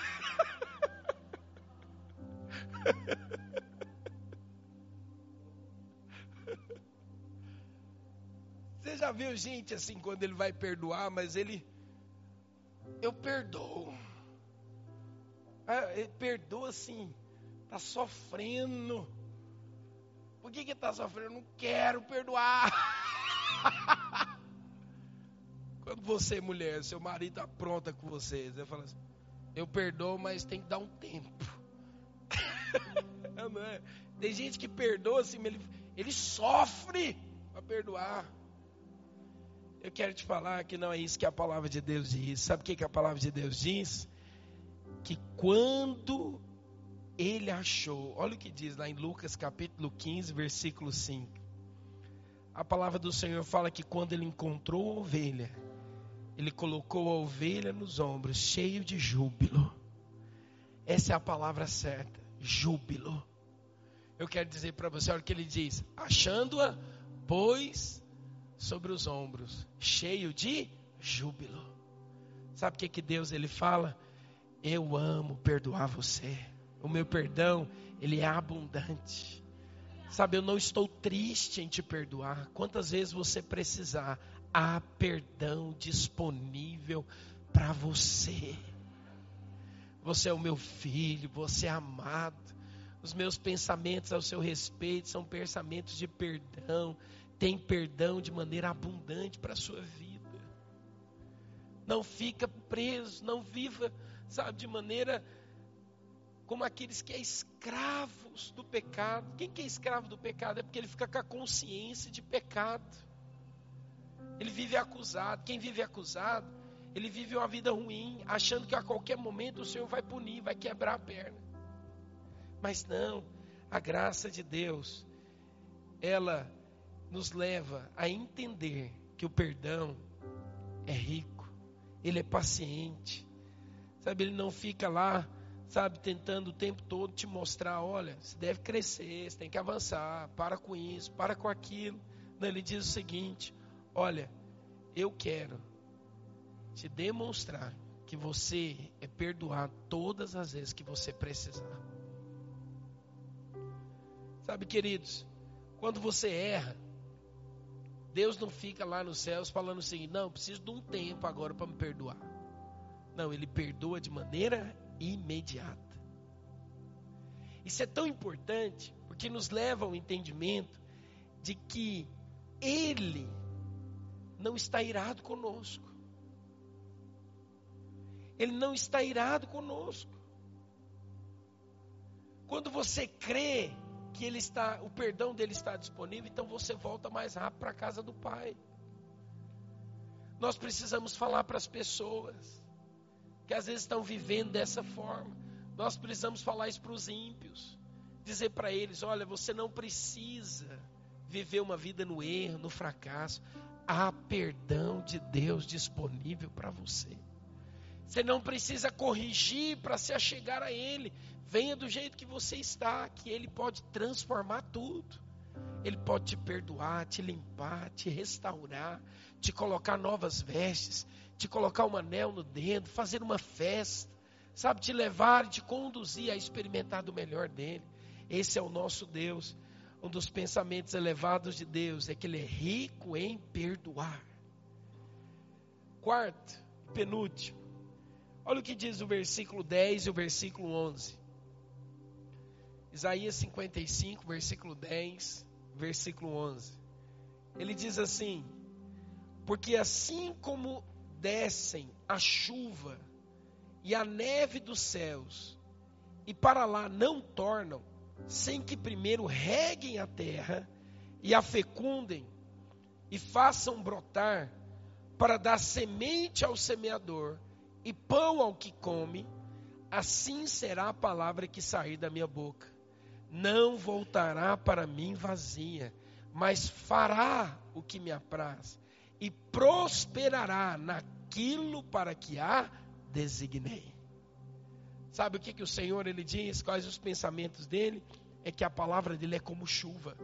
Você já viu gente assim quando ele vai perdoar, mas ele. Eu perdoo. Ah, ele perdoa assim. Está sofrendo. Por que está sofrendo? Não quero perdoar. Quando você, mulher, seu marido está pronta com você, você fala assim: Eu perdoo, mas tem que dar um tempo. é? Tem gente que perdoa assim, ele, ele sofre para perdoar. Eu quero te falar que não é isso que a palavra de Deus diz. Sabe o que, que a palavra de Deus diz? Que quando ele achou, olha o que diz lá em Lucas capítulo 15, versículo 5. A palavra do Senhor fala que quando ele encontrou a ovelha, ele colocou a ovelha nos ombros, cheio de júbilo. Essa é a palavra certa, júbilo. Eu quero dizer para você, olha o que ele diz: achando-a, pois sobre os ombros, cheio de júbilo. Sabe o que, que Deus ele fala? Eu amo perdoar você. O meu perdão, ele é abundante. Sabe, eu não estou triste em te perdoar. Quantas vezes você precisar, há perdão disponível para você. Você é o meu filho, você é amado. Os meus pensamentos ao seu respeito são pensamentos de perdão. Tem perdão de maneira abundante para a sua vida. Não fica preso, não viva, sabe, de maneira como aqueles que é escravos do pecado. Quem que é escravo do pecado? É porque ele fica com a consciência de pecado. Ele vive acusado. Quem vive acusado, ele vive uma vida ruim, achando que a qualquer momento o Senhor vai punir, vai quebrar a perna. Mas não, a graça de Deus, ela nos leva a entender que o perdão é rico, ele é paciente, sabe? Ele não fica lá, sabe, tentando o tempo todo te mostrar: olha, você deve crescer, você tem que avançar, para com isso, para com aquilo. Não, ele diz o seguinte: olha, eu quero te demonstrar que você é perdoado todas as vezes que você precisar. Sabe, queridos, quando você erra, Deus não fica lá nos céus falando assim, não, preciso de um tempo agora para me perdoar. Não, Ele perdoa de maneira imediata. Isso é tão importante porque nos leva ao entendimento de que Ele não está irado conosco. Ele não está irado conosco. Quando você crê que ele está, o perdão dele está disponível, então você volta mais rápido para a casa do Pai. Nós precisamos falar para as pessoas que às vezes estão vivendo dessa forma. Nós precisamos falar isso para os ímpios. Dizer para eles: olha, você não precisa viver uma vida no erro, no fracasso. Há perdão de Deus disponível para você. Você não precisa corrigir para se achegar a Ele. Venha do jeito que você está, que Ele pode transformar tudo. Ele pode te perdoar, te limpar, te restaurar, te colocar novas vestes, te colocar um anel no dedo, fazer uma festa, sabe, te levar, te conduzir a experimentar do melhor dele. Esse é o nosso Deus. Um dos pensamentos elevados de Deus é que ele é rico em perdoar. Quarto, penúltimo. Olha o que diz o versículo 10 e o versículo 11. Isaías 55, versículo 10, versículo 11. Ele diz assim: Porque assim como descem a chuva e a neve dos céus, e para lá não tornam, sem que primeiro reguem a terra e a fecundem e façam brotar, para dar semente ao semeador e pão ao que come, assim será a palavra que sair da minha boca não voltará para mim vazia, mas fará o que me apraz e prosperará naquilo para que a designei. Sabe o que, que o Senhor ele diz? Quais os pensamentos dele? É que a palavra dele é como chuva.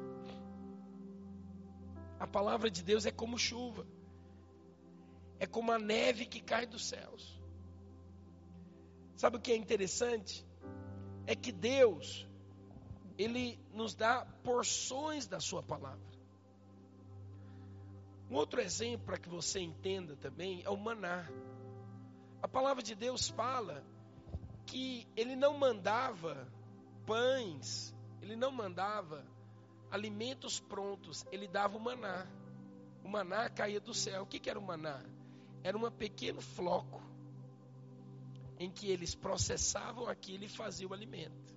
A palavra de Deus é como chuva. É como a neve que cai dos céus. Sabe o que é interessante? É que Deus, ele nos dá porções da sua palavra. Um outro exemplo para que você entenda também é o maná. A palavra de Deus fala que ele não mandava pães, ele não mandava alimentos prontos, ele dava o maná. O maná caía do céu. O que, que era o maná? Era um pequeno floco em que eles processavam aquilo e faziam o alimento.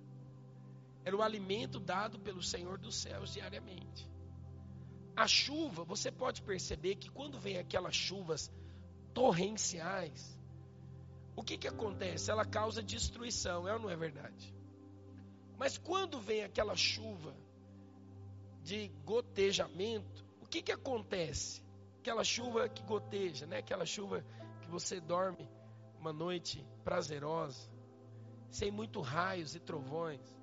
Era o alimento dado pelo Senhor dos céus diariamente. A chuva, você pode perceber que quando vem aquelas chuvas torrenciais, o que, que acontece? Ela causa destruição, é ou não é verdade? Mas quando vem aquela chuva de gotejamento, o que, que acontece? Aquela chuva que goteja, né? aquela chuva que você dorme uma noite prazerosa, sem muito raios e trovões.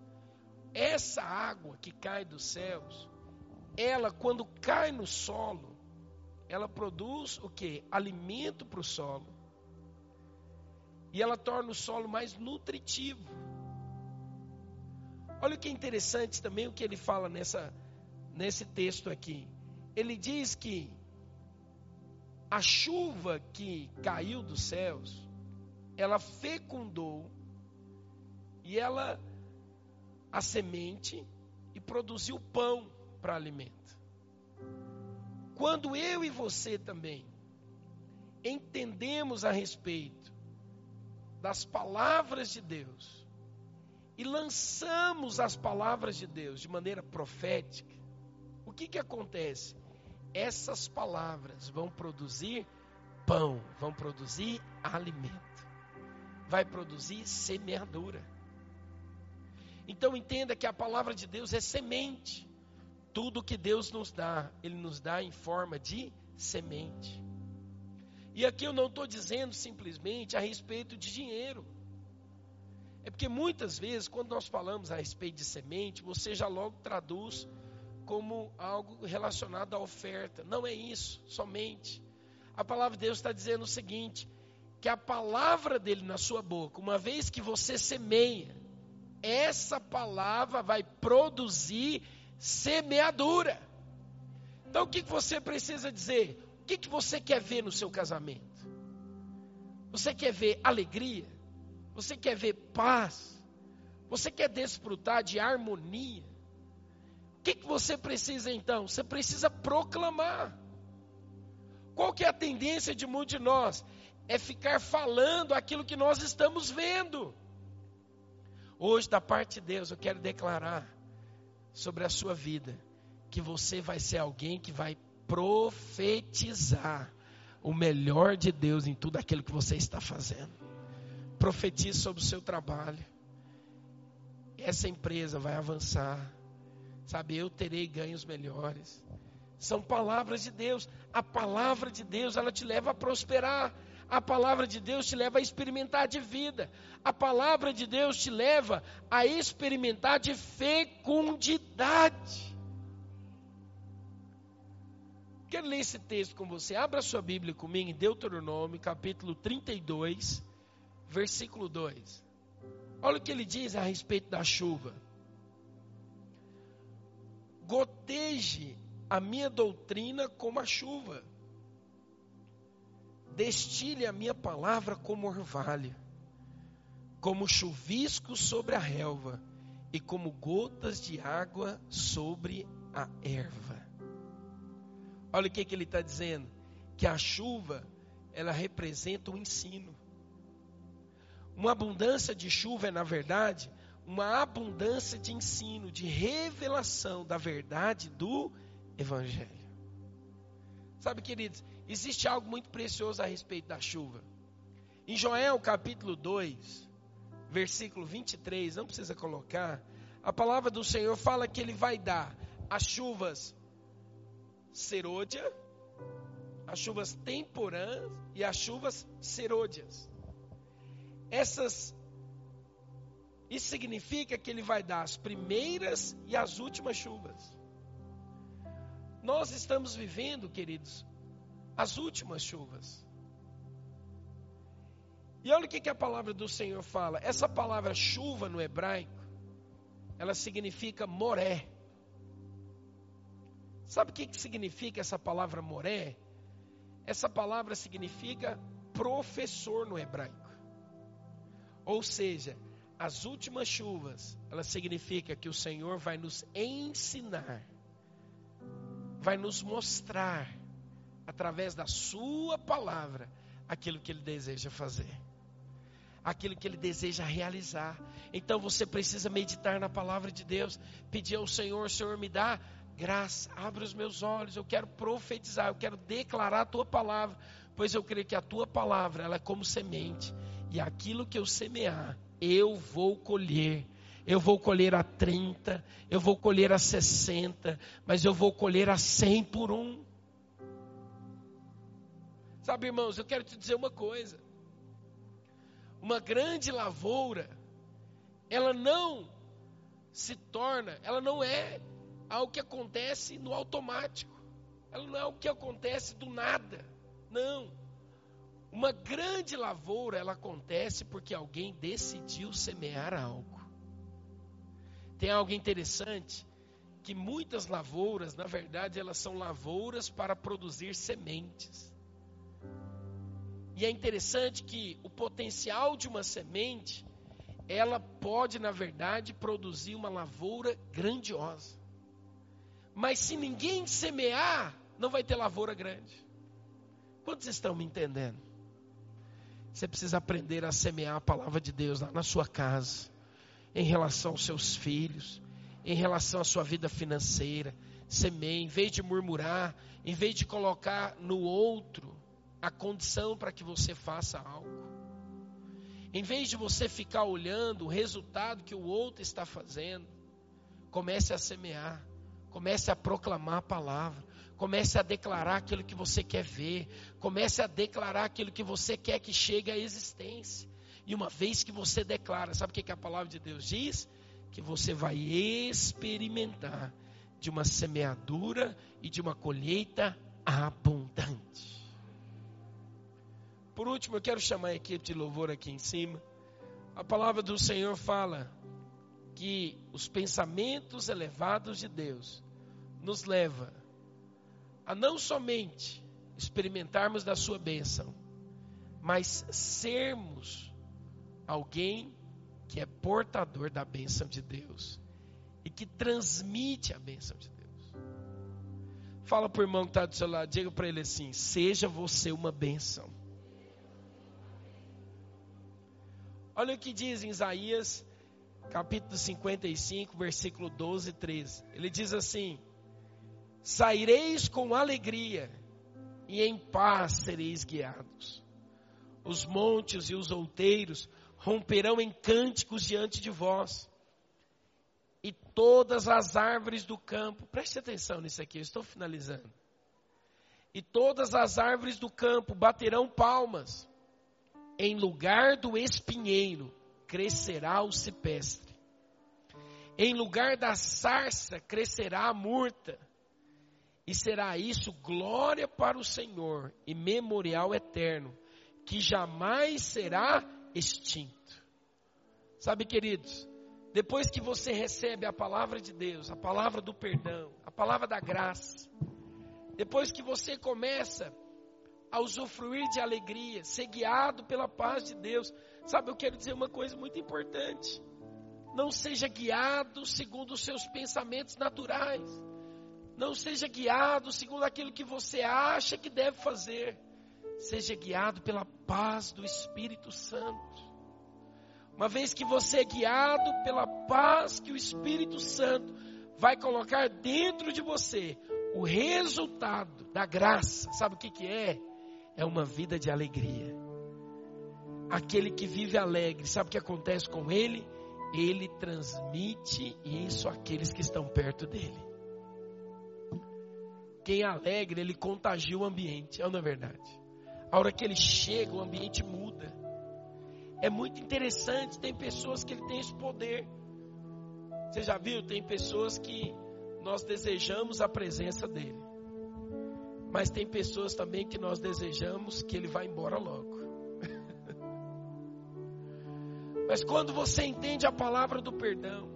Essa água que cai dos céus, ela quando cai no solo, ela produz o que? Alimento para o solo. E ela torna o solo mais nutritivo. Olha o que é interessante também o que ele fala nessa, nesse texto aqui. Ele diz que a chuva que caiu dos céus, ela fecundou e ela a semente e produziu pão para alimento. Quando eu e você também entendemos a respeito das palavras de Deus e lançamos as palavras de Deus de maneira profética, o que que acontece? Essas palavras vão produzir pão, vão produzir alimento, vai produzir semeadura. Então entenda que a palavra de Deus é semente. Tudo que Deus nos dá, Ele nos dá em forma de semente. E aqui eu não estou dizendo simplesmente a respeito de dinheiro. É porque muitas vezes, quando nós falamos a respeito de semente, você já logo traduz como algo relacionado à oferta. Não é isso somente. A palavra de Deus está dizendo o seguinte: que a palavra dele na sua boca, uma vez que você semeia, essa palavra vai produzir semeadura. Então o que você precisa dizer? O que você quer ver no seu casamento? Você quer ver alegria? Você quer ver paz? Você quer desfrutar de harmonia? O que você precisa então? Você precisa proclamar. Qual que é a tendência de muitos de nós? é ficar falando aquilo que nós estamos vendo. Hoje, da parte de Deus, eu quero declarar sobre a sua vida que você vai ser alguém que vai profetizar o melhor de Deus em tudo aquilo que você está fazendo. Profetize sobre o seu trabalho. Essa empresa vai avançar. Sabe, eu terei ganhos melhores. São palavras de Deus. A palavra de Deus, ela te leva a prosperar. A palavra de Deus te leva a experimentar de vida. A palavra de Deus te leva a experimentar de fecundidade. Quero ler esse texto com você. Abra sua Bíblia comigo em Deuteronômio, capítulo 32, versículo 2. Olha o que ele diz a respeito da chuva. Goteje a minha doutrina como a chuva. Destile a minha palavra como orvalho, como chuvisco sobre a relva e como gotas de água sobre a erva. Olha o que, que ele está dizendo: que a chuva ela representa o ensino. Uma abundância de chuva é, na verdade, uma abundância de ensino, de revelação da verdade do Evangelho. Sabe, queridos, existe algo muito precioso a respeito da chuva. Em Joel capítulo 2, versículo 23, não precisa colocar, a palavra do Senhor fala que Ele vai dar as chuvas serôdia, as chuvas temporãs e as chuvas serôdias. Essas isso significa que ele vai dar as primeiras e as últimas chuvas. Nós estamos vivendo, queridos, as últimas chuvas. E olha o que, que a palavra do Senhor fala. Essa palavra chuva no hebraico, ela significa moré. Sabe o que, que significa essa palavra moré? Essa palavra significa professor no hebraico. Ou seja, as últimas chuvas, ela significa que o Senhor vai nos ensinar, vai nos mostrar, através da Sua palavra, aquilo que Ele deseja fazer, aquilo que Ele deseja realizar. Então você precisa meditar na palavra de Deus, pedir ao Senhor: Senhor, me dá graça, abre os meus olhos, eu quero profetizar, eu quero declarar a tua palavra, pois eu creio que a tua palavra ela é como semente, e aquilo que eu semear, eu vou colher. Eu vou colher a 30, eu vou colher a 60, mas eu vou colher a 100 por um. Sabe, irmãos, eu quero te dizer uma coisa. Uma grande lavoura, ela não se torna, ela não é algo que acontece no automático. Ela não é algo que acontece do nada. Não. Uma grande lavoura, ela acontece porque alguém decidiu semear algo. Tem algo interessante que muitas lavouras, na verdade, elas são lavouras para produzir sementes. E é interessante que o potencial de uma semente, ela pode, na verdade, produzir uma lavoura grandiosa. Mas se ninguém semear, não vai ter lavoura grande. Quantos estão me entendendo? Você precisa aprender a semear a palavra de Deus lá na sua casa, em relação aos seus filhos, em relação à sua vida financeira. Semeie, em vez de murmurar, em vez de colocar no outro a condição para que você faça algo. Em vez de você ficar olhando o resultado que o outro está fazendo, comece a semear. Comece a proclamar a palavra. Comece a declarar aquilo que você quer ver. Comece a declarar aquilo que você quer que chegue à existência. E uma vez que você declara, sabe o que, que a palavra de Deus diz? Que você vai experimentar de uma semeadura e de uma colheita abundante. Por último, eu quero chamar a equipe de louvor aqui em cima. A palavra do Senhor fala que os pensamentos elevados de Deus nos leva a não somente experimentarmos da sua bênção, mas sermos alguém que é portador da bênção de Deus e que transmite a bênção de Deus. Fala para o irmão que está do seu lado, diga para ele assim: seja você uma bênção. Olha o que diz em Isaías, capítulo 55, versículo 12 e 13. Ele diz assim: Saireis com alegria, e em paz sereis guiados. Os montes e os outeiros romperão em cânticos diante de vós, e todas as árvores do campo, preste atenção nisso aqui, eu estou finalizando. E todas as árvores do campo baterão palmas, em lugar do espinheiro crescerá o cipestre, em lugar da sarça crescerá a murta, e será isso glória para o Senhor e memorial eterno, que jamais será extinto. Sabe, queridos, depois que você recebe a palavra de Deus, a palavra do perdão, a palavra da graça, depois que você começa a usufruir de alegria, ser guiado pela paz de Deus, sabe, eu quero dizer uma coisa muito importante. Não seja guiado segundo os seus pensamentos naturais. Não seja guiado segundo aquilo que você acha que deve fazer. Seja guiado pela paz do Espírito Santo. Uma vez que você é guiado pela paz que o Espírito Santo vai colocar dentro de você, o resultado da graça, sabe o que, que é? É uma vida de alegria. Aquele que vive alegre, sabe o que acontece com ele? Ele transmite isso àqueles que estão perto dele. Quem é alegre, ele contagia o ambiente, é não é verdade? A hora que ele chega, o ambiente muda. É muito interessante, tem pessoas que ele tem esse poder. Você já viu? Tem pessoas que nós desejamos a presença dele. Mas tem pessoas também que nós desejamos que ele vá embora logo. Mas quando você entende a palavra do perdão,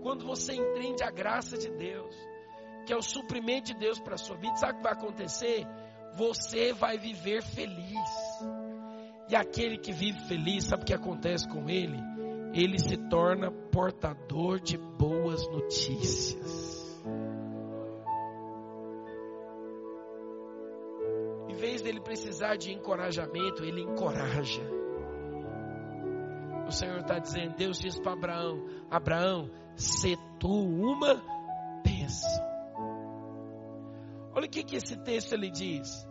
quando você entende a graça de Deus, que é o suprimento de Deus para a sua vida, sabe o que vai acontecer? Você vai viver feliz. E aquele que vive feliz, sabe o que acontece com ele? Ele se torna portador de boas notícias. Vez dele precisar de encorajamento, ele encoraja. O Senhor está dizendo, Deus diz para Abraão: Abraão, se tu uma bênção. Olha o que, que esse texto ele diz.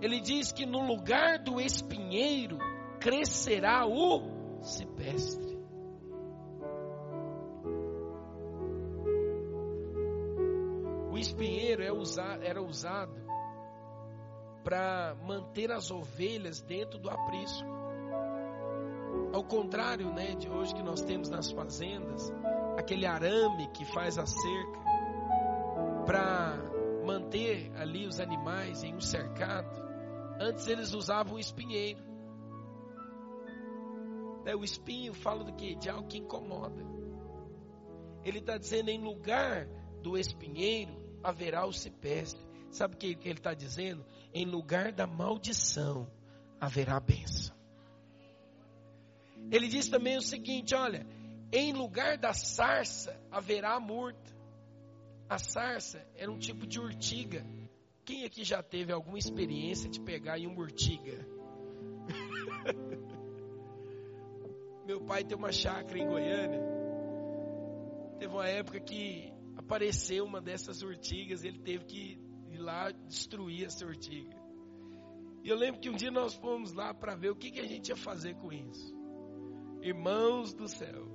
Ele diz que no lugar do espinheiro crescerá o cipestre. O espinheiro é era usado para manter as ovelhas dentro do aprisco. Ao contrário, né, de hoje que nós temos nas fazendas, aquele arame que faz a cerca para manter ali os animais em um cercado, antes eles usavam o espinheiro. É, o espinho fala do que? De algo que incomoda. Ele está dizendo: em lugar do espinheiro haverá o cipestre. Sabe o que, que ele está dizendo? Em lugar da maldição haverá bênção. Ele diz também o seguinte: olha, em lugar da sarça haverá murta. A sarça era um tipo de urtiga. Quem aqui já teve alguma experiência de pegar em uma urtiga? Meu pai tem uma chácara em Goiânia. Teve uma época que apareceu uma dessas urtigas, ele teve que lá destruir essa urtiga. E eu lembro que um dia nós fomos lá para ver o que, que a gente ia fazer com isso. Irmãos do céu,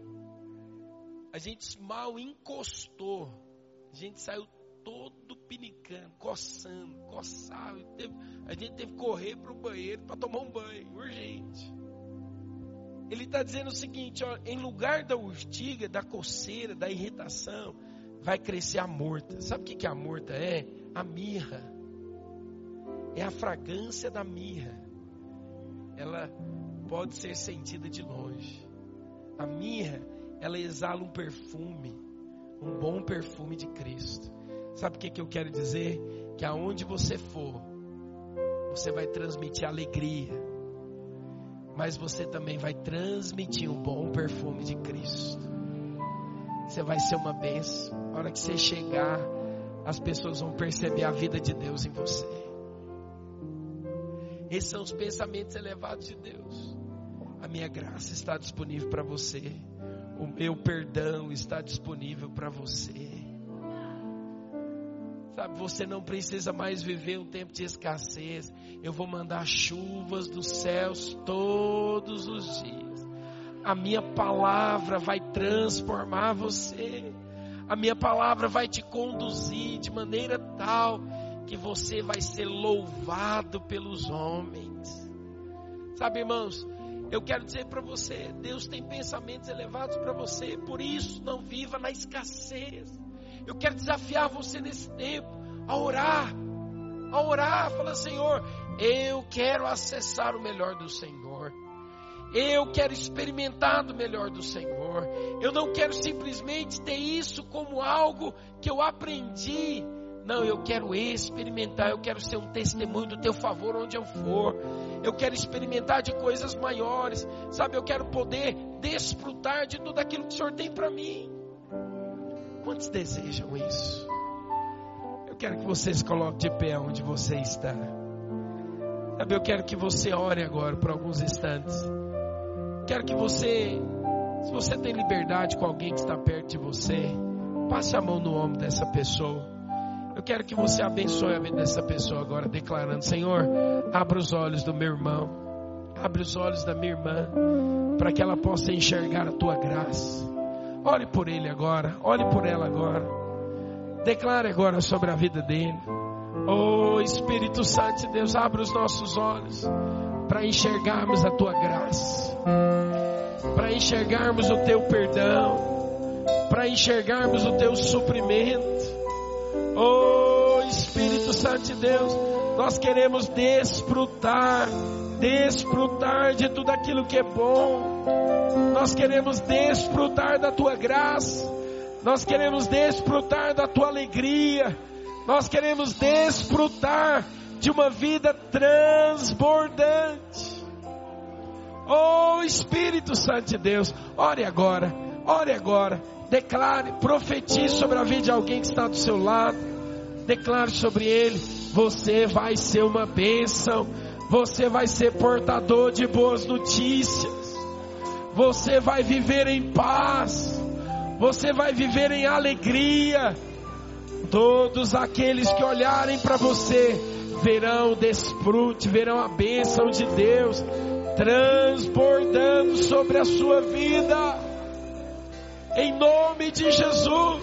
a gente mal encostou a gente saiu todo pinicando, coçando, coçava. a gente teve que correr para o banheiro para tomar um banho, urgente. Ele está dizendo o seguinte: ó, em lugar da urtiga, da coceira, da irritação, vai crescer a morta. Sabe o que, que a morta é? A mirra. É a fragrância da mirra. Ela pode ser sentida de longe. A mirra, ela exala um perfume um bom perfume de Cristo. Sabe o que, que eu quero dizer? Que aonde você for, você vai transmitir alegria, mas você também vai transmitir um bom perfume de Cristo. Você vai ser uma benção. Na hora que você chegar, as pessoas vão perceber a vida de Deus em você. Esses são os pensamentos elevados de Deus. A minha graça está disponível para você. O meu perdão está disponível para você. Sabe, você não precisa mais viver um tempo de escassez. Eu vou mandar chuvas dos céus todos os dias. A minha palavra vai transformar você. A minha palavra vai te conduzir de maneira tal que você vai ser louvado pelos homens. Sabe, irmãos, eu quero dizer para você, Deus tem pensamentos elevados para você, por isso não viva na escassez. Eu quero desafiar você nesse tempo a orar, a orar, falar, Senhor, eu quero acessar o melhor do Senhor. Eu quero experimentar do melhor do Senhor. Eu não quero simplesmente ter isso como algo que eu aprendi. Não, eu quero experimentar, eu quero ser um testemunho do teu favor onde eu for. Eu quero experimentar de coisas maiores. Sabe, eu quero poder desfrutar de tudo aquilo que o Senhor tem para mim. Quantos desejam isso? Eu quero que vocês coloquem de pé onde você está. Sabe, eu quero que você ore agora por alguns instantes. Quero que você, se você tem liberdade com alguém que está perto de você, passe a mão no ombro dessa pessoa. Eu quero que você abençoe a vida dessa pessoa agora, declarando: Senhor, abra os olhos do meu irmão, abre os olhos da minha irmã, para que ela possa enxergar a tua graça. Ore por ele agora, ore por ela agora. Declare agora sobre a vida dele. Oh Espírito Santo de Deus, abre os nossos olhos para enxergarmos a tua graça, para enxergarmos o teu perdão, para enxergarmos o teu suprimento. Oh Espírito Santo de Deus, nós queremos desfrutar, desfrutar de tudo aquilo que é bom. Nós queremos desfrutar da tua graça. Nós queremos desfrutar da tua alegria. Nós queremos desfrutar de uma vida transbordante. Oh Espírito Santo de Deus, ore agora, ore agora, declare, profetize sobre a vida de alguém que está do seu lado, declare sobre ele: você vai ser uma bênção, você vai ser portador de boas notícias, você vai viver em paz, você vai viver em alegria. Todos aqueles que olharem para você verão o desfrute, verão a bênção de Deus transbordando sobre a sua vida, em nome de Jesus.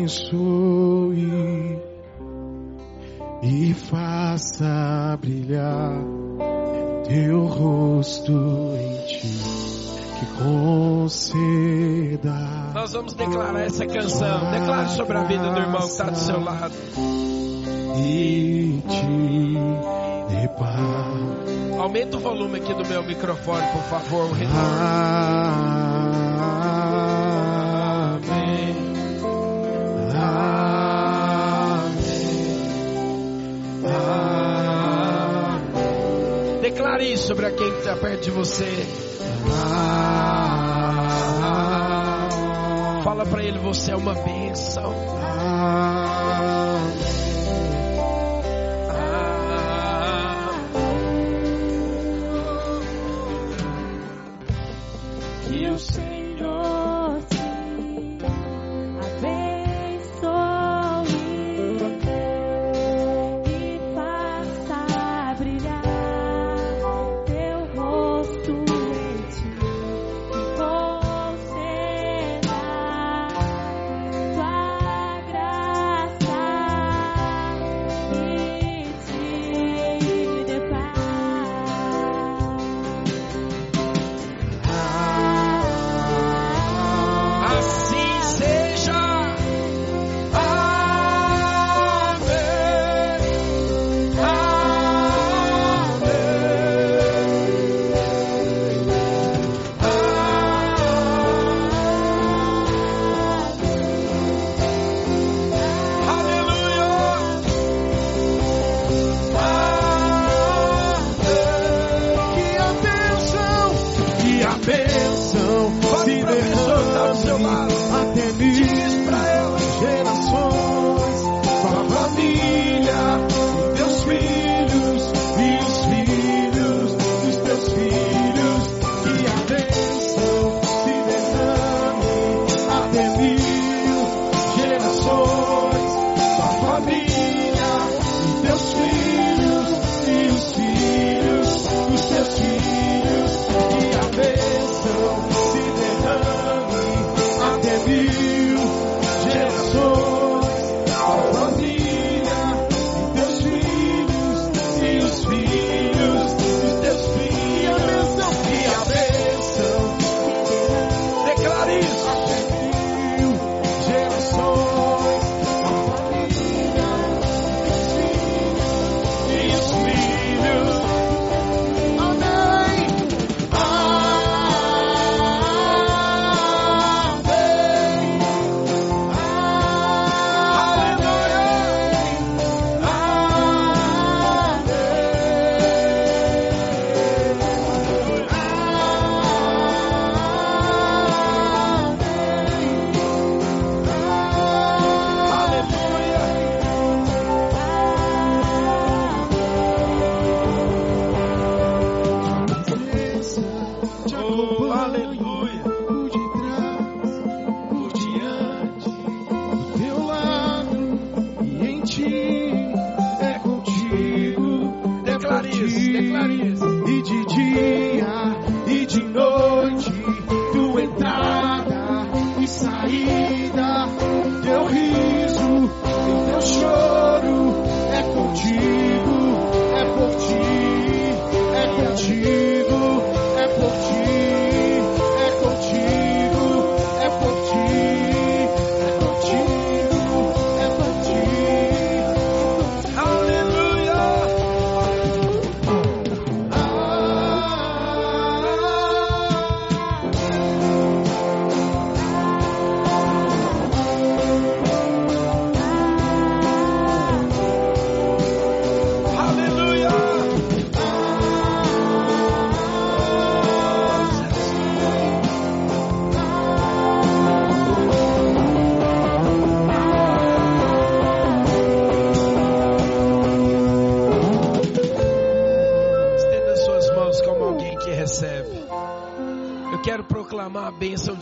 Abençoe e faça brilhar teu rosto em ti conceda. Nós vamos declarar essa canção. Declare sobre a vida do irmão que está do seu lado. E te dê paz. Aumenta o volume aqui do meu microfone, por favor. o. Amém. Amém. Amém. Declare isso sobre quem está perto de você. Fala para ele, você é uma bênção.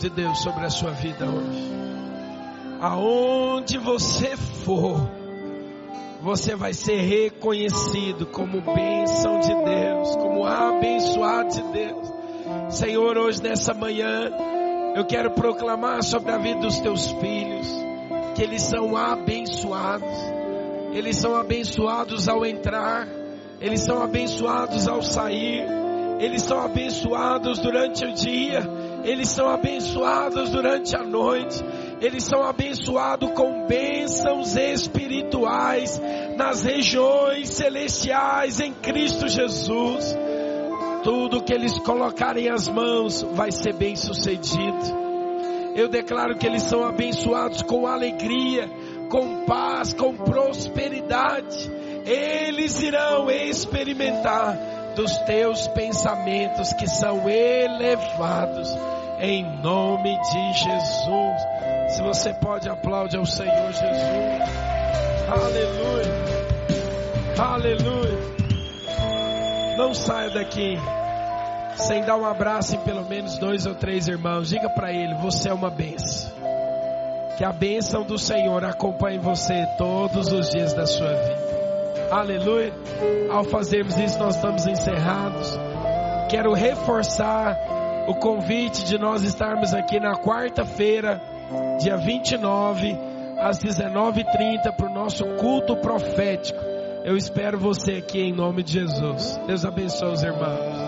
De Deus sobre a sua vida hoje. Aonde você for, você vai ser reconhecido como bênção de Deus, como abençoado de Deus. Senhor, hoje nessa manhã, eu quero proclamar sobre a vida dos teus filhos que eles são abençoados. Eles são abençoados ao entrar, eles são abençoados ao sair, eles são abençoados durante o dia, eles são abençoados durante a noite, eles são abençoados com bênçãos espirituais nas regiões celestiais em Cristo Jesus. Tudo que eles colocarem as mãos vai ser bem sucedido. Eu declaro que eles são abençoados com alegria, com paz, com prosperidade. Eles irão experimentar dos teus pensamentos que são elevados em nome de Jesus. Se você pode aplaudir ao Senhor Jesus. Aleluia. Aleluia. Não saia daqui sem dar um abraço em pelo menos dois ou três irmãos. Diga para ele: você é uma benção. Que a bênção do Senhor acompanhe você todos os dias da sua vida. Aleluia. Ao fazermos isso, nós estamos encerrados. Quero reforçar o convite de nós estarmos aqui na quarta-feira, dia 29, às 19h30, para o nosso culto profético. Eu espero você aqui em nome de Jesus. Deus abençoe os irmãos.